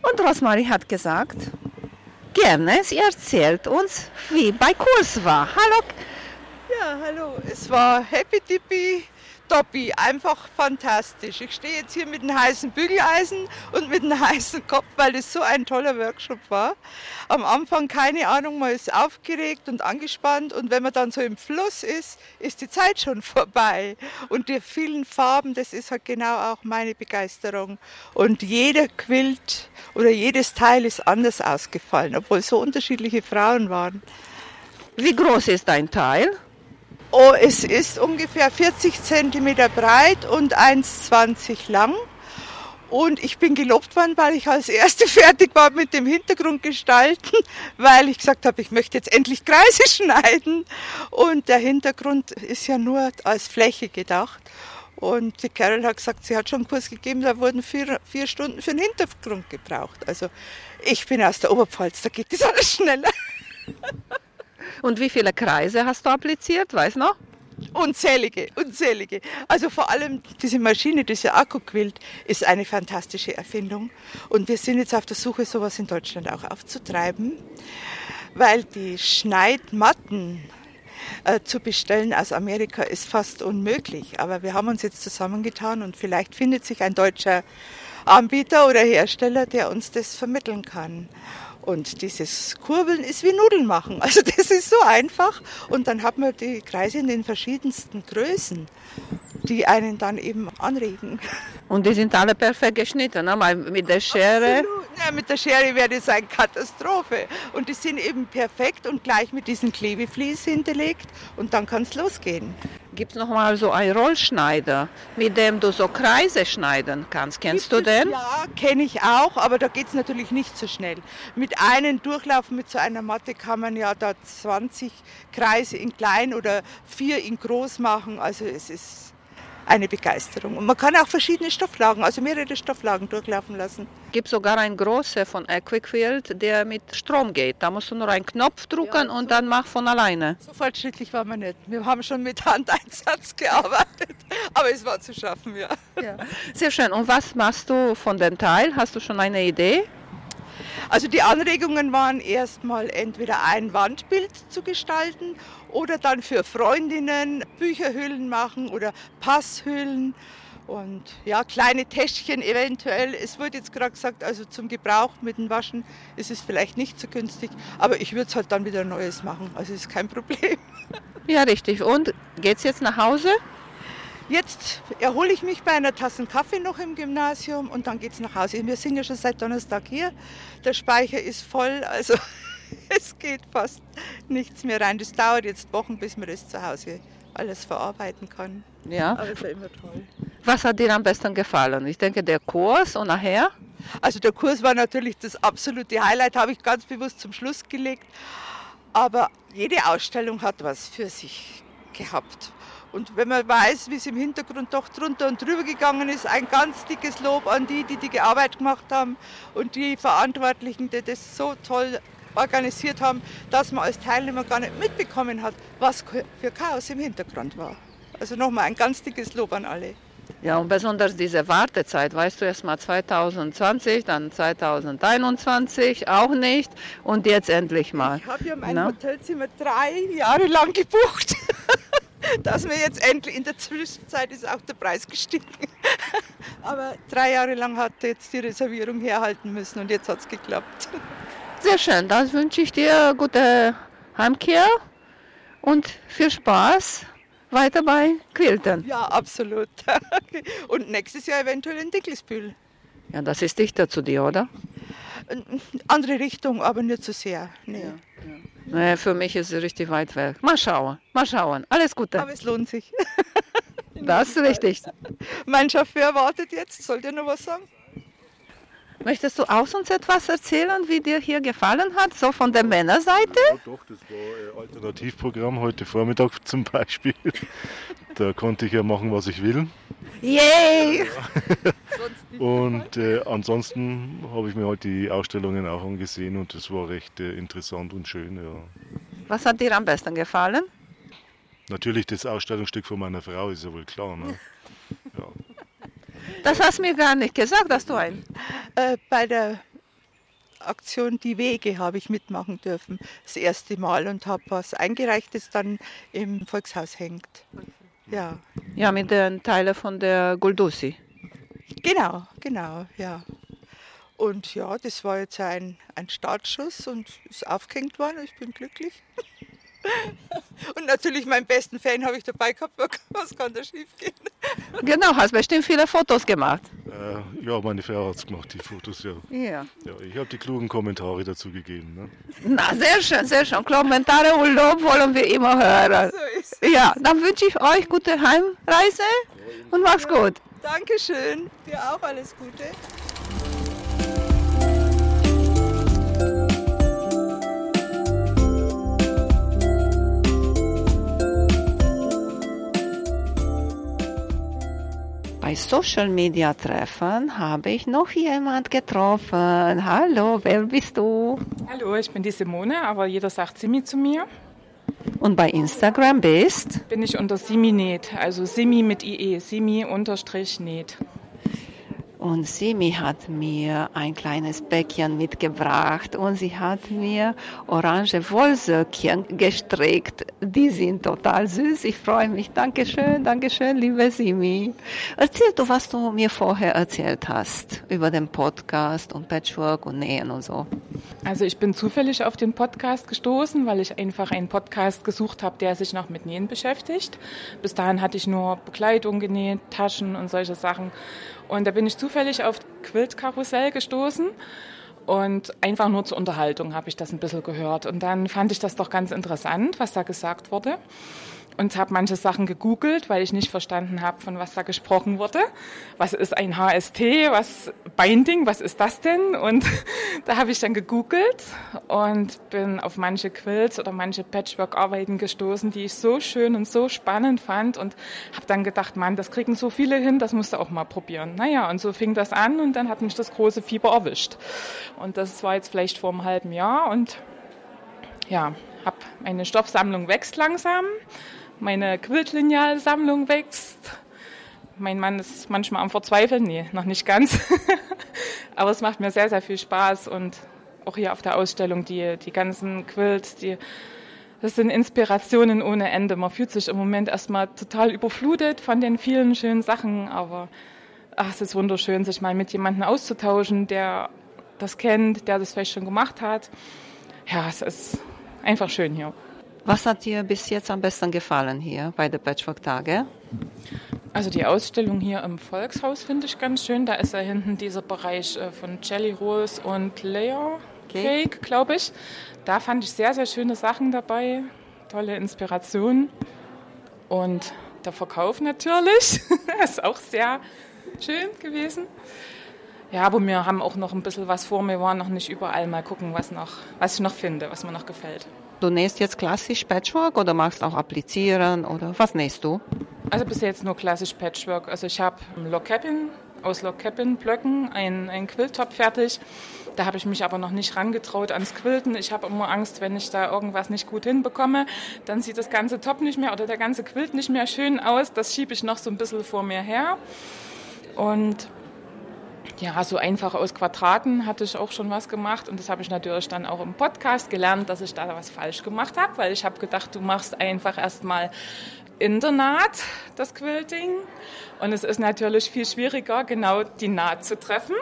Und Rosmarie hat gesagt, gerne, sie erzählt uns, wie bei Kurs war. Hallo. Ja, hallo. Es war happy dippy Doppi, einfach fantastisch. Ich stehe jetzt hier mit einem heißen Bügeleisen und mit einem [laughs] heißen Kopf, weil es so ein toller Workshop war. Am Anfang keine Ahnung, man ist aufgeregt und angespannt und wenn man dann so im Fluss ist, ist die Zeit schon [laughs] vorbei. Und die vielen Farben, das ist halt genau auch meine Begeisterung. Und jeder Quilt oder jedes Teil ist anders ausgefallen, obwohl so unterschiedliche Frauen waren. Wie groß ist dein Teil? Oh, es ist ungefähr 40 cm breit und 1,20 lang. Und ich bin gelobt worden, weil ich als Erste [laughs] fertig war mit dem Hintergrund gestalten, weil ich gesagt habe, ich möchte jetzt endlich Kreise [laughs] schneiden. Und der Hintergrund ist ja nur als Fläche gedacht. Und die Carol hat gesagt, sie hat schon einen Kurs gegeben, da wurden vier, vier Stunden für den Hintergrund gebraucht. Also ich bin aus der Oberpfalz, da geht das [laughs] alles schneller. Und wie viele Kreise hast du appliziert, weißt du noch? Unzählige, unzählige. Also vor allem diese Maschine, diese Akkuquilt, ist eine fantastische Erfindung. Und wir sind jetzt auf der Suche, sowas in Deutschland auch aufzutreiben, weil die Schneidmatten äh, zu bestellen aus Amerika ist fast unmöglich. Aber wir haben uns jetzt zusammengetan und vielleicht findet sich ein deutscher Anbieter oder Hersteller, der uns das vermitteln kann. Und dieses Kurbeln ist wie Nudeln machen. [laughs] Also das ist so einfach. Und dann hat man die Kreise in den verschiedensten Größen, die einen dann eben anregen. [laughs] Und die sind alle perfekt geschnitten, ne? Mal mit der Schere. Ja, mit der Schere wäre das eine Katastrophe. Und die sind eben perfekt und gleich mit diesem Klebeflies hinterlegt. Und dann kann es losgehen. Gibt es noch mal so einen Rollschneider, mit dem du so Kreise schneiden kannst? Kennst Gibt du den? Ja, kenne ich auch, aber da geht es natürlich nicht so schnell. Mit einem Durchlauf mit so einer Matte kann man ja da 20 Kreise in klein oder vier in groß machen. Also es ist eine Begeisterung. Und man kann auch verschiedene Stofflagen, also mehrere Stofflagen durchlaufen lassen. Es gibt sogar einen großen von Equiquilt, der mit Strom geht. Da musst du nur einen Knopf drücken ja, und dann macht von alleine. So fortschrittlich war man nicht. Wir haben schon mit Handeinsatz gearbeitet, [laughs] aber es war zu schaffen, ja. ja. Sehr schön. Und was machst du von dem Teil? Hast du schon eine Idee? Also die Anregungen waren erstmal entweder ein Wandbild zu gestalten oder dann für Freundinnen Bücherhüllen machen oder Passhüllen und ja, kleine Täschchen eventuell. Es wurde jetzt gerade gesagt, also zum Gebrauch mit dem Waschen ist es vielleicht nicht so günstig, aber ich würde es halt dann wieder Neues machen, also ist kein Problem. Ja, richtig. Und geht's jetzt nach Hause? Jetzt erhole ich mich bei einer Tasse Kaffee noch im Gymnasium und dann geht es nach Hause. Wir sind ja schon seit Donnerstag hier. Der Speicher ist voll, also [laughs] es geht fast nichts mehr rein. Das dauert jetzt Wochen, bis man das zu Hause alles verarbeiten kann. Ja. Aber es war immer toll. Was hat dir am besten gefallen? Ich denke, der Kurs und nachher? Also der Kurs war natürlich das absolute Highlight, habe ich ganz bewusst zum Schluss gelegt. Aber jede Ausstellung hat was für sich gehabt. Und wenn man weiß, wie es im Hintergrund doch drunter und drüber gegangen ist, ein ganz dickes Lob an die, die die Arbeit gemacht haben und die Verantwortlichen, die das so toll organisiert haben, dass man als Teilnehmer gar nicht mitbekommen hat, was für Chaos im Hintergrund war. Also nochmal ein ganz dickes Lob an alle. Ja, und besonders diese Wartezeit, weißt du, erst mal 2020, dann 2021 auch nicht und jetzt endlich mal. Ich habe ja mein Na? Hotelzimmer drei Jahre lang gebucht. [laughs] dass wir jetzt endlich, in der Zwischenzeit ist auch der Preis gestiegen. [laughs] Aber drei Jahre lang hat jetzt die Reservierung herhalten müssen und jetzt hat es geklappt. Sehr schön, dann wünsche ich dir gute Heimkehr und viel Spaß weiter bei Quilten. Ja, absolut. [laughs] Und nächstes Jahr eventuell in Dicklisbühl. Ja, das ist dichter zu dir, oder? Andere Richtung, aber nicht so sehr. Nee. Ja, ja. Nee, für mich ist es richtig weit weg. Mal schauen, mal schauen. Alles Gute. Aber es lohnt sich. das ist richtig. Mein Chauffeur wartet jetzt. Soll dir noch was sagen? Möchtest du auch sonst etwas erzählen, wie dir hier gefallen hat, so von der Männerseite? Ja, doch, das war ein Alternativprogramm heute Vormittag [laughs] zum Beispiel. Da konnte ich ja machen, was ich will. Yay! [laughs] und äh, ansonsten habe ich mir halt die Ausstellungen auch angesehen und das war recht äh, interessant und schön. Ja. Was hat dir am besten gefallen? Natürlich das Ausstellungsstück von meiner Frau, ist ja wohl klar. Ne? [laughs] Ja. Das hast du mir gar nicht gesagt, dass du ein. Äh, bei der Aktion Die Wege habe ich mitmachen dürfen, das erste Mal und habe was eingereicht, das dann im Volkshaus hängt. Ja. Ja, mit den Teilen von der Guldussi. Genau, genau, ja. Und ja, das war jetzt ein, ein Startschuss und ist aufgehängt worden. Ich bin glücklich. [laughs] Und natürlich meinen besten Fan habe ich dabei gehabt. [laughs] Was kann da schief gehen? Genau, hast bestimmt viele Fotos gemacht. Äh, ja, meine Frau hat es gemacht, die Fotos, ja. Ja. ja ich habe die klugen Kommentare dazu gegeben. Ne? Na, sehr schön, sehr schön. Kommentare und Lob wollen wir immer hören. So ist Ja, dann wünsche ich euch gute Heimreise und mach's gut. Dankeschön. Dir auch alles Gute. Bei Social Media Treffen habe ich noch jemand getroffen. Hallo, wer bist du? Hallo, ich bin die Simone, aber jeder sagt Simi zu mir. Und bei Instagram bist? Bin ich unter Siminet, also Simi mit IE, Simi unterstrich Net. Und Simi hat mir ein kleines Bäckchen mitgebracht und sie hat mir orange Wollsöckchen gestrickt. Die sind total süß. Ich freue mich. Dankeschön, Dankeschön, liebe Simi. Erzähl du, was du mir vorher erzählt hast über den Podcast und Patchwork und Nähen und so. Also ich bin zufällig auf den Podcast gestoßen, weil ich einfach einen Podcast gesucht habe, der sich noch mit Nähen beschäftigt. Bis dahin hatte ich nur Bekleidung genäht, Taschen und solche Sachen. Und da bin ich zufällig auf Quiltkarussell gestoßen. Und einfach nur zur Unterhaltung habe ich das ein bisschen gehört. Und dann fand ich das doch ganz interessant, was da gesagt wurde. Und habe manche Sachen gegoogelt, weil ich nicht verstanden habe, von was da gesprochen wurde. Was ist ein HST? Was Binding? Was ist das denn? Und [laughs] da habe ich dann gegoogelt und bin auf manche Quilts oder manche Patchwork-Arbeiten gestoßen, die ich so schön und so spannend fand und habe dann gedacht, Mann, das kriegen so viele hin, das musst du auch mal probieren. Naja, und so fing das an und dann hat mich das große Fieber erwischt. Und das war jetzt vielleicht vor einem halben Jahr und ja, habe meine Stoffsammlung wächst langsam, meine Quiltlinealsammlung wächst. Mein Mann ist manchmal am Verzweifeln, nee, noch nicht ganz. [laughs] Aber es macht mir sehr, sehr viel Spaß und auch hier auf der Ausstellung die, die ganzen Quilts, die, das sind Inspirationen ohne Ende. Man fühlt sich im Moment erstmal total überflutet von den vielen schönen Sachen, aber ach, es ist wunderschön, sich mal mit jemandem auszutauschen, der das kennt, der das vielleicht schon gemacht hat. Ja, es ist einfach schön hier. Was hat dir bis jetzt am besten gefallen hier bei der Patchwork-Tage? Also die Ausstellung hier im Volkshaus finde ich ganz schön. Da ist ja hinten dieser Bereich äh, von Jelly Rolls und Layer Cake, glaube ich. Da fand ich sehr, sehr schöne Sachen dabei. Tolle Inspirationen. Und der Verkauf natürlich [laughs] ist auch sehr schön gewesen. Ja, aber wir haben auch noch ein bisschen was vor. Wir waren noch nicht überall. Mal gucken, was, noch, was ich noch finde, was mir noch gefällt. Du nähst jetzt klassisch Patchwork oder magst auch applizieren oder was nähst du? Also bis jetzt nur klassisch Patchwork. Also ich habe Log Cabin aus Log Cabin Blöcken ein, ein Quilttop fertig. Da habe ich mich aber noch nicht rangetraut ans Quilten. Ich habe immer Angst, wenn ich da irgendwas nicht gut hinbekomme, dann sieht das ganze Top nicht mehr oder der ganze Quilt nicht mehr schön aus. Das schiebe ich noch so ein bisschen vor mir her. Und ja, so einfach aus Quadraten hatte ich auch schon was gemacht und das habe ich natürlich dann auch im Podcast gelernt, dass ich da was falsch gemacht habe, weil ich habe gedacht, du machst einfach erstmal in der Naht das Quilting und es ist natürlich viel schwieriger, genau die Naht zu treffen.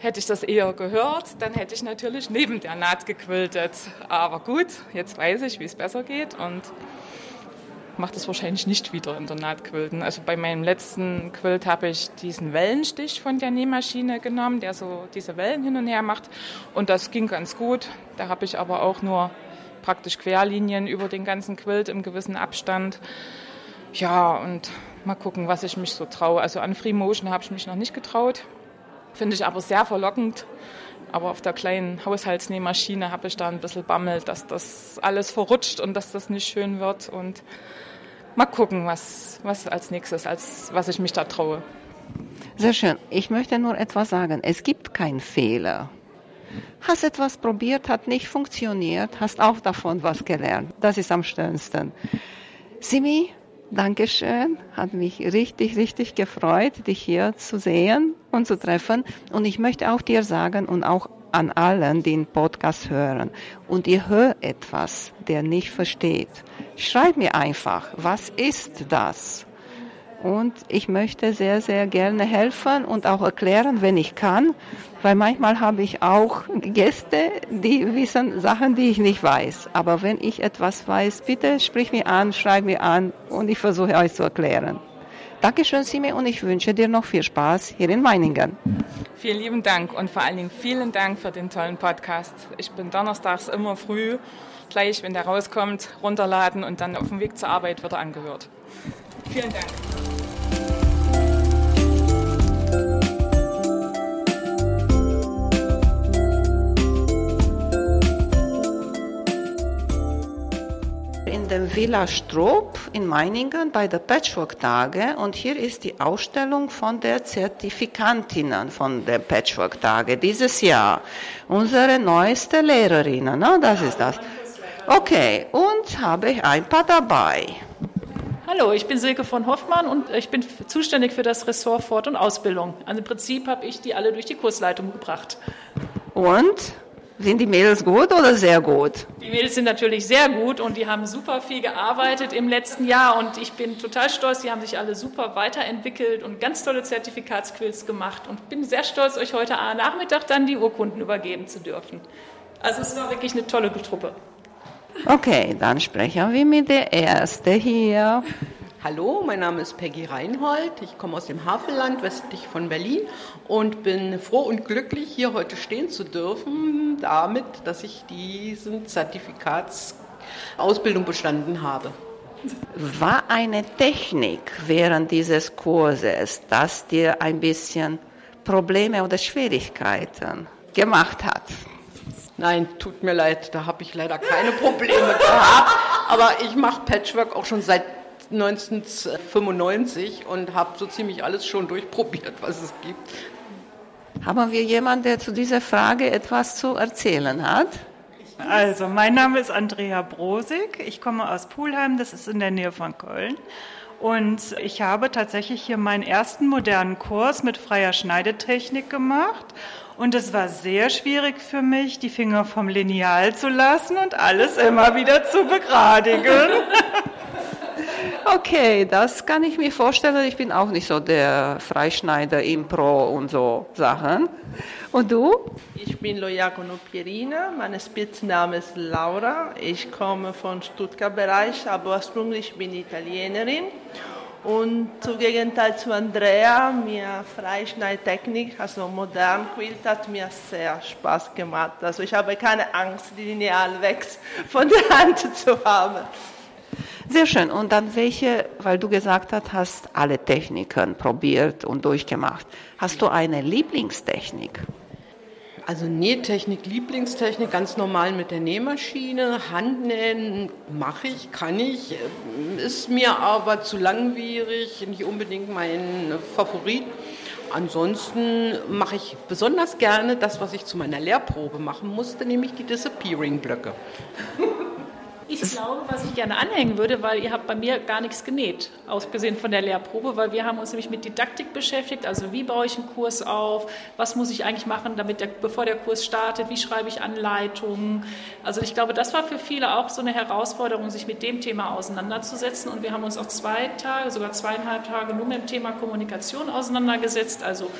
Hätte ich das eher gehört, dann hätte ich natürlich neben der Naht gequiltet. Aber gut, jetzt weiß ich, wie es besser geht und mache das wahrscheinlich nicht wieder in der Nahtquilten. Also bei meinem letzten Quilt habe ich diesen Wellenstich von der Nähmaschine genommen, der so diese Wellen hin und her macht. Und das ging ganz gut. Da habe ich aber auch nur praktisch Querlinien über den ganzen Quilt im gewissen Abstand. Ja, und mal gucken, was ich mich so traue. Also an Free Motion habe ich mich noch nicht getraut. Finde ich aber sehr verlockend. Aber auf der kleinen Haushaltsnähmaschine habe ich da ein bisschen Bammel, dass das alles verrutscht und dass das nicht schön wird. Und mal gucken, was, was als nächstes, als was ich mich da traue. Sehr schön. Ich möchte nur etwas sagen. Es gibt keinen Fehler. Hast etwas probiert, hat nicht funktioniert, hast auch davon was gelernt. Das ist am schönsten. Simi, Dankeschön. Hat mich richtig, richtig gefreut, dich hier zu sehen und zu treffen. Und ich möchte auch dir sagen und auch an allen, die den Podcast hören und ihr hört etwas, der nicht versteht. Schreib mir einfach, was ist das? Und ich möchte sehr, sehr gerne helfen und auch erklären, wenn ich kann, weil manchmal habe ich auch Gäste, die wissen Sachen, die ich nicht weiß. Aber wenn ich etwas weiß, bitte sprich mir an, schreib mir an und ich versuche euch zu erklären. Dankeschön, Simi, und ich wünsche dir noch viel Spaß hier in Meiningen. Vielen lieben Dank und vor allen Dingen vielen Dank für den tollen Podcast. Ich bin donnerstags immer früh, gleich wenn der rauskommt, runterladen und dann auf dem Weg zur Arbeit wird er angehört. Vielen Dank. in dem Villa Stroop in Meiningen bei der Patchwork-Tage und hier ist die Ausstellung von der Zertifikantinnen von der Patchwork-Tage dieses Jahr. Unsere neueste Lehrerinnen, ne? das ist das. Okay, und habe ich ein paar dabei. Hallo, ich bin Silke von Hoffmann und ich bin zuständig für das Ressort Fort- und Ausbildung. Also im Prinzip habe ich die alle durch die Kursleitung gebracht. Und? Sind die Mädels gut oder sehr gut? Die Mädels sind natürlich sehr gut und die haben super viel gearbeitet im letzten Jahr und ich bin total stolz, die haben sich alle super weiterentwickelt und ganz tolle Zertifikatsquills gemacht und bin sehr stolz, euch heute Nachmittag dann die Urkunden übergeben zu dürfen. Also es war wirklich eine tolle Truppe. Okay, dann sprechen wir mit der Erste hier. Hallo, mein Name ist Peggy Reinhold. Ich komme aus dem Havelland westlich von Berlin und bin froh und glücklich, hier heute stehen zu dürfen, damit, dass ich diesen Zertifikatsausbildung bestanden habe. War eine Technik während dieses Kurses, das dir ein bisschen Probleme oder Schwierigkeiten gemacht hat? Nein, tut mir leid, da habe ich leider keine Probleme gehabt. Aber ich mache Patchwork auch schon seit 1995 und habe so ziemlich alles schon durchprobiert, was es gibt. Haben wir jemanden, der zu dieser Frage etwas zu erzählen hat? Also, mein Name ist Andrea Brosig. Ich komme aus Pulheim, das ist in der Nähe von Köln. Und ich habe tatsächlich hier meinen ersten modernen Kurs mit freier Schneidetechnik gemacht. Und es war sehr schwierig für mich, die Finger vom Lineal zu lassen und alles immer wieder zu begradigen. [laughs] Okay, das kann ich mir vorstellen. Ich bin auch nicht so der Freischneider im Pro und so Sachen. Und du? Ich bin Loiacono Pierina, mein Spitzname ist Laura. Ich komme vom Stuttgart-Bereich, aber ursprünglich bin ich Italienerin. Und zum Gegenteil zu Andrea, mir Freischneidtechnik, also modern Quilt, hat mir sehr Spaß gemacht. Also ich habe keine Angst, die Lineal weg von der Hand zu haben. Sehr schön. Und dann welche, weil du gesagt hast, hast alle Techniken probiert und durchgemacht. Hast du eine Lieblingstechnik? Also Nähtechnik, Lieblingstechnik, ganz normal mit der Nähmaschine. Handnähen mache ich, kann ich, ist mir aber zu langwierig, nicht unbedingt mein Favorit. Ansonsten mache ich besonders gerne das, was ich zu meiner Lehrprobe machen musste, nämlich die Disappearing-Blöcke. Ich glaube, was ich gerne anhängen würde, weil ihr habt bei mir gar nichts genäht, ausgesehen von der Lehrprobe, weil wir haben uns nämlich mit Didaktik beschäftigt, also wie baue ich einen Kurs auf, was muss ich eigentlich machen, damit der, bevor der Kurs startet, wie schreibe ich Anleitungen. Also ich glaube, das war für viele auch so eine Herausforderung, sich mit dem Thema auseinanderzusetzen. Und wir haben uns auch zwei Tage, sogar zweieinhalb Tage nur mit dem Thema Kommunikation auseinandergesetzt, also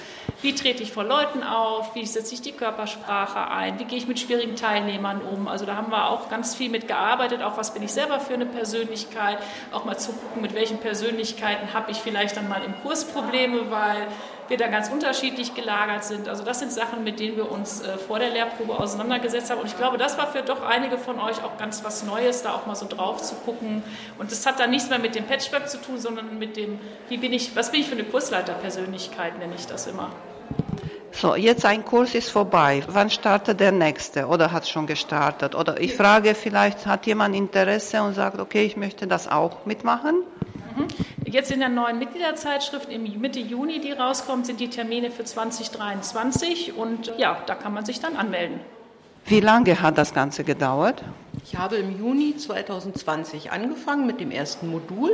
wie trete ich vor Leuten auf, wie setze ich die Körpersprache ein, wie gehe ich mit schwierigen Teilnehmern um. Also da haben wir auch ganz viel mit gearbeitet, auch was bin ich selber für eine Persönlichkeit, auch mal zu gucken, mit welchen Persönlichkeiten habe ich vielleicht dann mal im Kurs Probleme, weil wir da ganz unterschiedlich gelagert sind. Also das sind Sachen, mit denen wir uns äh, vor der Lehrprobe auseinandergesetzt haben. Und ich glaube, das war für doch einige von euch auch ganz was Neues, da auch mal so drauf zu gucken. Und das hat dann nichts mehr mit dem Patchwork zu tun, sondern mit dem, wie bin ich, was bin ich für eine Kursleiterpersönlichkeit, nenne ich das immer. So, jetzt ein Kurs ist vorbei. Wann startet der nächste? Oder hat schon gestartet? Oder ich frage, vielleicht hat jemand Interesse und sagt, okay, ich möchte das auch mitmachen? Mhm. Jetzt in der neuen Mitgliederzeitschrift im Mitte Juni, die rauskommt, sind die Termine für 2023 und ja, da kann man sich dann anmelden. Wie lange hat das Ganze gedauert? Ich habe im Juni 2020 angefangen mit dem ersten Modul,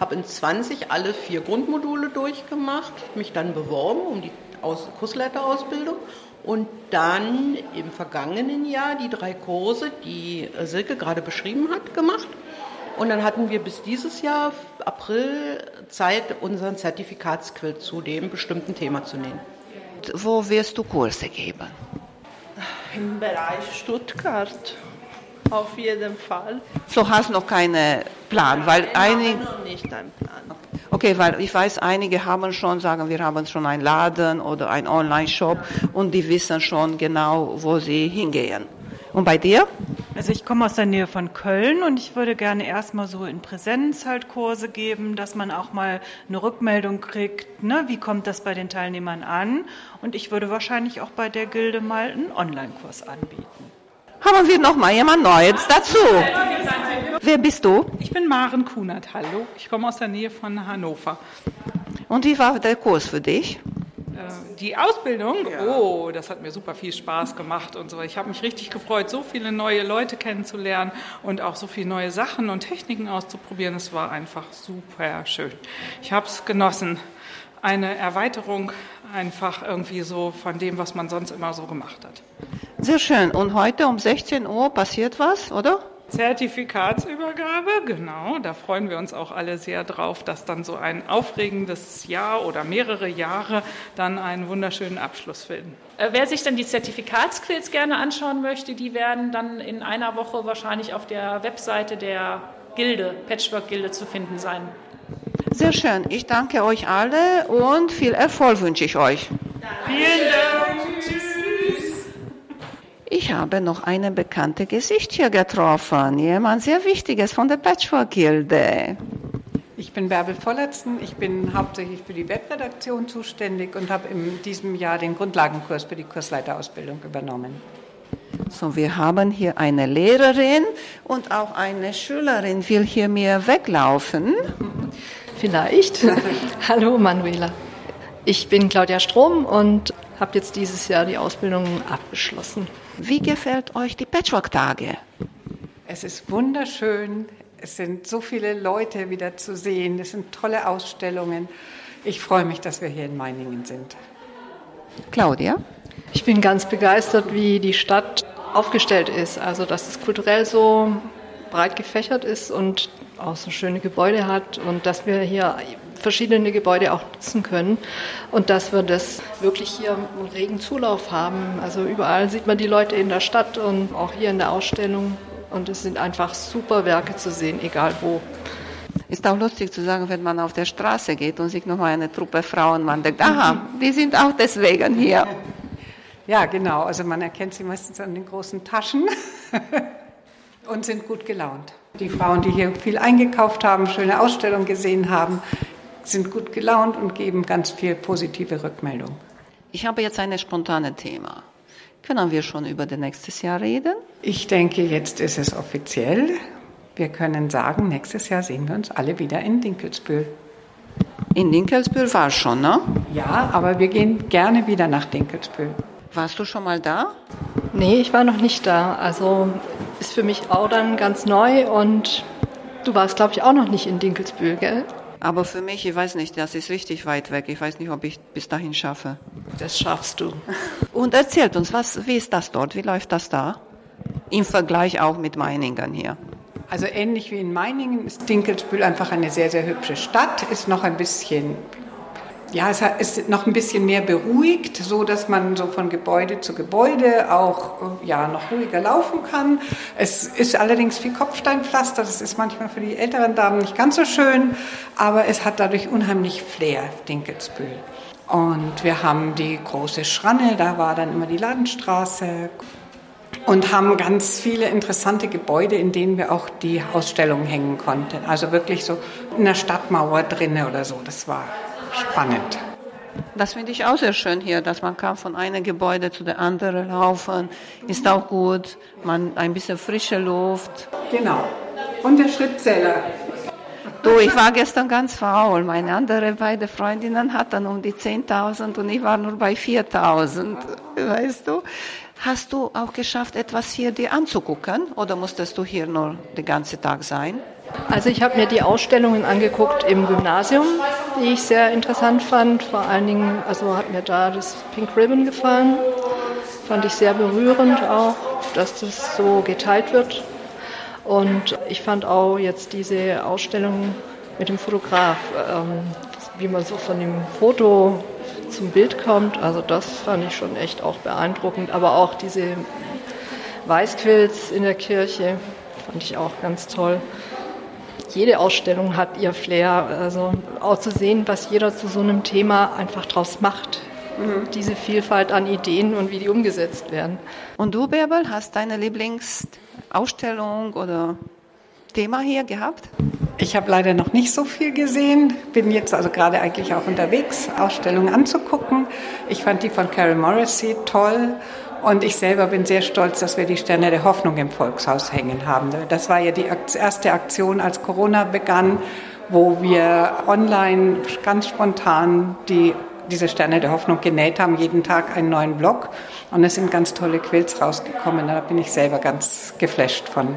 habe in 20 alle vier Grundmodule durchgemacht, mich dann beworben um die Aus Kursleiterausbildung und dann im vergangenen Jahr die drei Kurse, die Silke gerade beschrieben hat, gemacht. Und dann hatten wir bis dieses Jahr, April, Zeit, unseren Zertifikatsquill zu dem bestimmten Thema zu nehmen. Wo wirst du Kurse geben? Im Bereich Stuttgart. Auf jeden Fall. So hast noch keinen Plan, weil einige. noch nicht einen Plan. Okay, weil ich weiß, einige haben schon, sagen wir, haben schon einen Laden oder einen Online-Shop und die wissen schon genau, wo sie hingehen. Und bei dir? Also ich komme aus der Nähe von Köln und ich würde gerne erstmal so in Präsenz halt Kurse geben, dass man auch mal eine Rückmeldung kriegt, ne, wie kommt das bei den Teilnehmern an? Und ich würde wahrscheinlich auch bei der Gilde mal einen Online-Kurs anbieten. Haben wir noch mal jemand Neues dazu? Wer bist du? Ich bin Maren Kunert, hallo. Ich komme aus der Nähe von Hannover. Und wie war der Kurs für dich? Äh, Die Ausbildung, oh, das hat mir super viel Spaß gemacht und so. Ich habe mich richtig gefreut, so viele neue Leute kennenzulernen und auch so viele neue Sachen und Techniken auszuprobieren. Es war einfach super schön. Ich habe es genossen. Eine Erweiterung einfach irgendwie so von dem, was man sonst immer so gemacht hat. Sehr schön. Und heute um 16 Uhr passiert was, oder? Zertifikatsübergabe, genau. Da freuen wir uns auch alle sehr drauf, dass dann so ein aufregendes Jahr oder mehrere Jahre dann einen wunderschönen Abschluss finden. Äh, Wer sich dann die Zertifikatsquills gerne anschauen möchte, die werden dann in einer Woche wahrscheinlich auf der Webseite der Gilde, Patchwork-Gilde zu finden sein. Sehr schön. Ich danke euch alle und viel Erfolg wünsche ich euch. Vielen Dank. Tschüss. Ich habe noch eine bekannte Gesicht hier getroffen. Jemand sehr Wichtiges von der Patchwork-Gilde. Ich bin Bärbel Vollertsen. Ich bin hauptsächlich für die Webredaktion zuständig und habe in diesem Jahr den Grundlagenkurs für die Kursleiterausbildung übernommen. So, wir haben hier eine Lehrerin und auch eine Schülerin will hier mir weglaufen. Vielleicht. [laughs] Hallo Manuela. Ich bin Claudia Strom und habe jetzt dieses Jahr die Ausbildung abgeschlossen. Wie gefällt euch die Patchwork-Tage? Es ist wunderschön. Es sind so viele Leute wieder zu sehen. Es sind tolle Ausstellungen. Ich freue mich, dass wir hier in Meiningen sind. Claudia? Ich bin ganz begeistert, wie die Stadt aufgestellt ist. Also, dass es kulturell so breit gefächert ist und auch so schöne Gebäude hat und dass wir hier verschiedene Gebäude auch nutzen können und dass wir das wirklich hier einen regen Zulauf haben. Also überall sieht man die Leute in der Stadt und auch hier in der Ausstellung und es sind einfach super Werke zu sehen, egal wo. Ist auch lustig zu sagen, wenn man auf der Straße geht und sieht nochmal eine Truppe Frauen, man denkt, aha, die sind auch deswegen hier. [laughs] Ja, genau. Also man erkennt sie meistens an den großen Taschen [laughs] und sind gut gelaunt. Die Frauen, die hier viel eingekauft haben, schöne Ausstellungen gesehen haben, sind gut gelaunt und geben ganz viel positive Rückmeldung. Ich habe jetzt ein spontanes Thema. Können wir schon über das nächste Jahr reden? Ich denke, jetzt ist es offiziell. Wir können sagen, nächstes Jahr sehen wir uns alle wieder in Dinkelsbühl. In Dinkelsbühl war es schon, ne? Ja, aber wir gehen gerne wieder nach Dinkelsbühl. Warst du schon mal da? Nee, ich war noch nicht da. Also ist für mich auch dann ganz neu und du warst, glaube ich, auch noch nicht in Dinkelsbühl, gell? Aber für mich, ich weiß nicht, das ist richtig weit weg. Ich weiß nicht, ob ich bis dahin schaffe. Das schaffst du. [laughs] Und erzählt uns, was, wie ist das dort? Wie läuft das da? Im Vergleich auch mit Meiningen hier. Also ähnlich wie in Meiningen ist Dinkelsbühl einfach eine sehr, sehr hübsche Stadt, ist noch ein bisschen, ja, es ist noch ein bisschen mehr beruhigt, so dass man so von Gebäude zu Gebäude auch, ja, noch ruhiger laufen kann. Es ist allerdings viel Kopfsteinpflaster, das ist manchmal für die älteren Damen nicht ganz so schön, aber es hat dadurch unheimlich Flair, Dinkelsbühl. Und wir haben die große Schranne, da war dann immer die Ladenstraße und haben ganz viele interessante Gebäude, in denen wir auch die Ausstellung hängen konnten. Also wirklich so in der Stadtmauer drinne oder so. Das war spannend. Das finde ich auch sehr schön hier, dass man kann von einem Gebäude zu der anderen laufen. Ist auch gut. Man ein bisschen frische Luft. Genau. Und der Schrittzähler. Du, ich war gestern ganz faul. Meine andere beide Freundinnen hatten um die 10.000 und ich war nur bei 4.000. Weißt du? Hast du auch geschafft, etwas hier dir anzugucken oder musstest du hier nur den ganzen Tag sein? Also ich habe mir die Ausstellungen angeguckt im Gymnasium, die ich sehr interessant fand. Vor allen Dingen, also hat mir da das Pink Ribbon gefallen. Fand ich sehr berührend auch, dass das so geteilt wird. Und ich fand auch jetzt diese Ausstellung mit dem Fotograf, ähm, wie man so von dem Foto zum Bild kommt. Also das fand ich schon echt auch beeindruckend. Aber auch diese Weißquills in der Kirche fand ich auch ganz toll. Jede Ausstellung hat ihr Flair. Also auch zu sehen, was jeder zu so einem Thema einfach draus macht. Mhm. Diese Vielfalt an Ideen und wie die umgesetzt werden. Und du, Bärbel, hast deine Lieblingsausstellung oder Thema hier gehabt? Ich habe leider noch nicht so viel gesehen, bin jetzt also gerade eigentlich auch unterwegs, Ausstellungen anzugucken. Ich fand die von Carol Morrissey toll und ich selber bin sehr stolz, dass wir die Sterne der Hoffnung im Volkshaus hängen haben. Das war ja die erste Aktion, als Corona begann, wo wir online ganz spontan die diese Sterne der Hoffnung genäht haben, jeden Tag einen neuen Blog. Und es sind ganz tolle Quills rausgekommen. Da bin ich selber ganz geflasht von.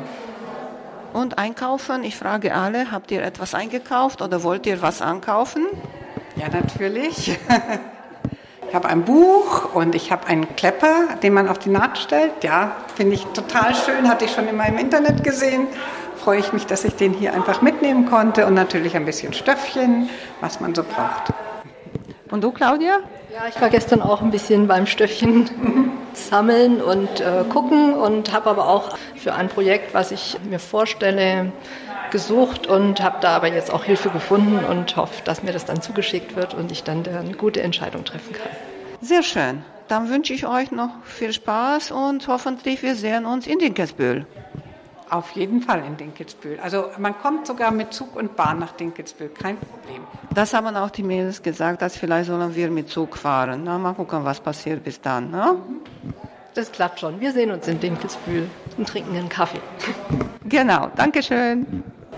Und einkaufen, ich frage alle, habt ihr etwas eingekauft oder wollt ihr was ankaufen? Ja, natürlich. [laughs] Ich habe ein Buch und ich habe einen Klepper, den man auf die Naht stellt. Ja, finde ich total schön, hatte ich schon in meinem Internet gesehen. Freue ich mich, dass ich den hier einfach mitnehmen konnte und natürlich ein bisschen Stöffchen, was man so braucht. Und du, Claudia? Ja, ich war gestern auch ein bisschen beim Stöffchen [laughs] sammeln und äh, gucken und habe aber auch für ein Projekt, was ich mir vorstelle, gesucht und habe da aber jetzt auch Hilfe gefunden und hoffe, dass mir das dann zugeschickt wird und ich dann eine gute Entscheidung treffen kann. Sehr schön. Dann wünsche ich euch noch viel Spaß und hoffentlich wir sehen uns in Dinkelsbühl. Auf jeden Fall in Dinkelsbühl. Also man kommt sogar mit Zug und Bahn nach Dinkelsbühl, kein Problem. Das haben auch die Mädels gesagt, dass vielleicht sollen wir mit Zug fahren. Na, mal gucken, was passiert bis dann. Ne? Das klappt schon. Wir sehen uns in Dinkelsbühl und trinken einen Kaffee. Genau, Dankeschön.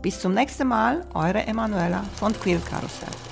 Bis zum nächsten Mal, eure Emanuela von Quiltkarussell.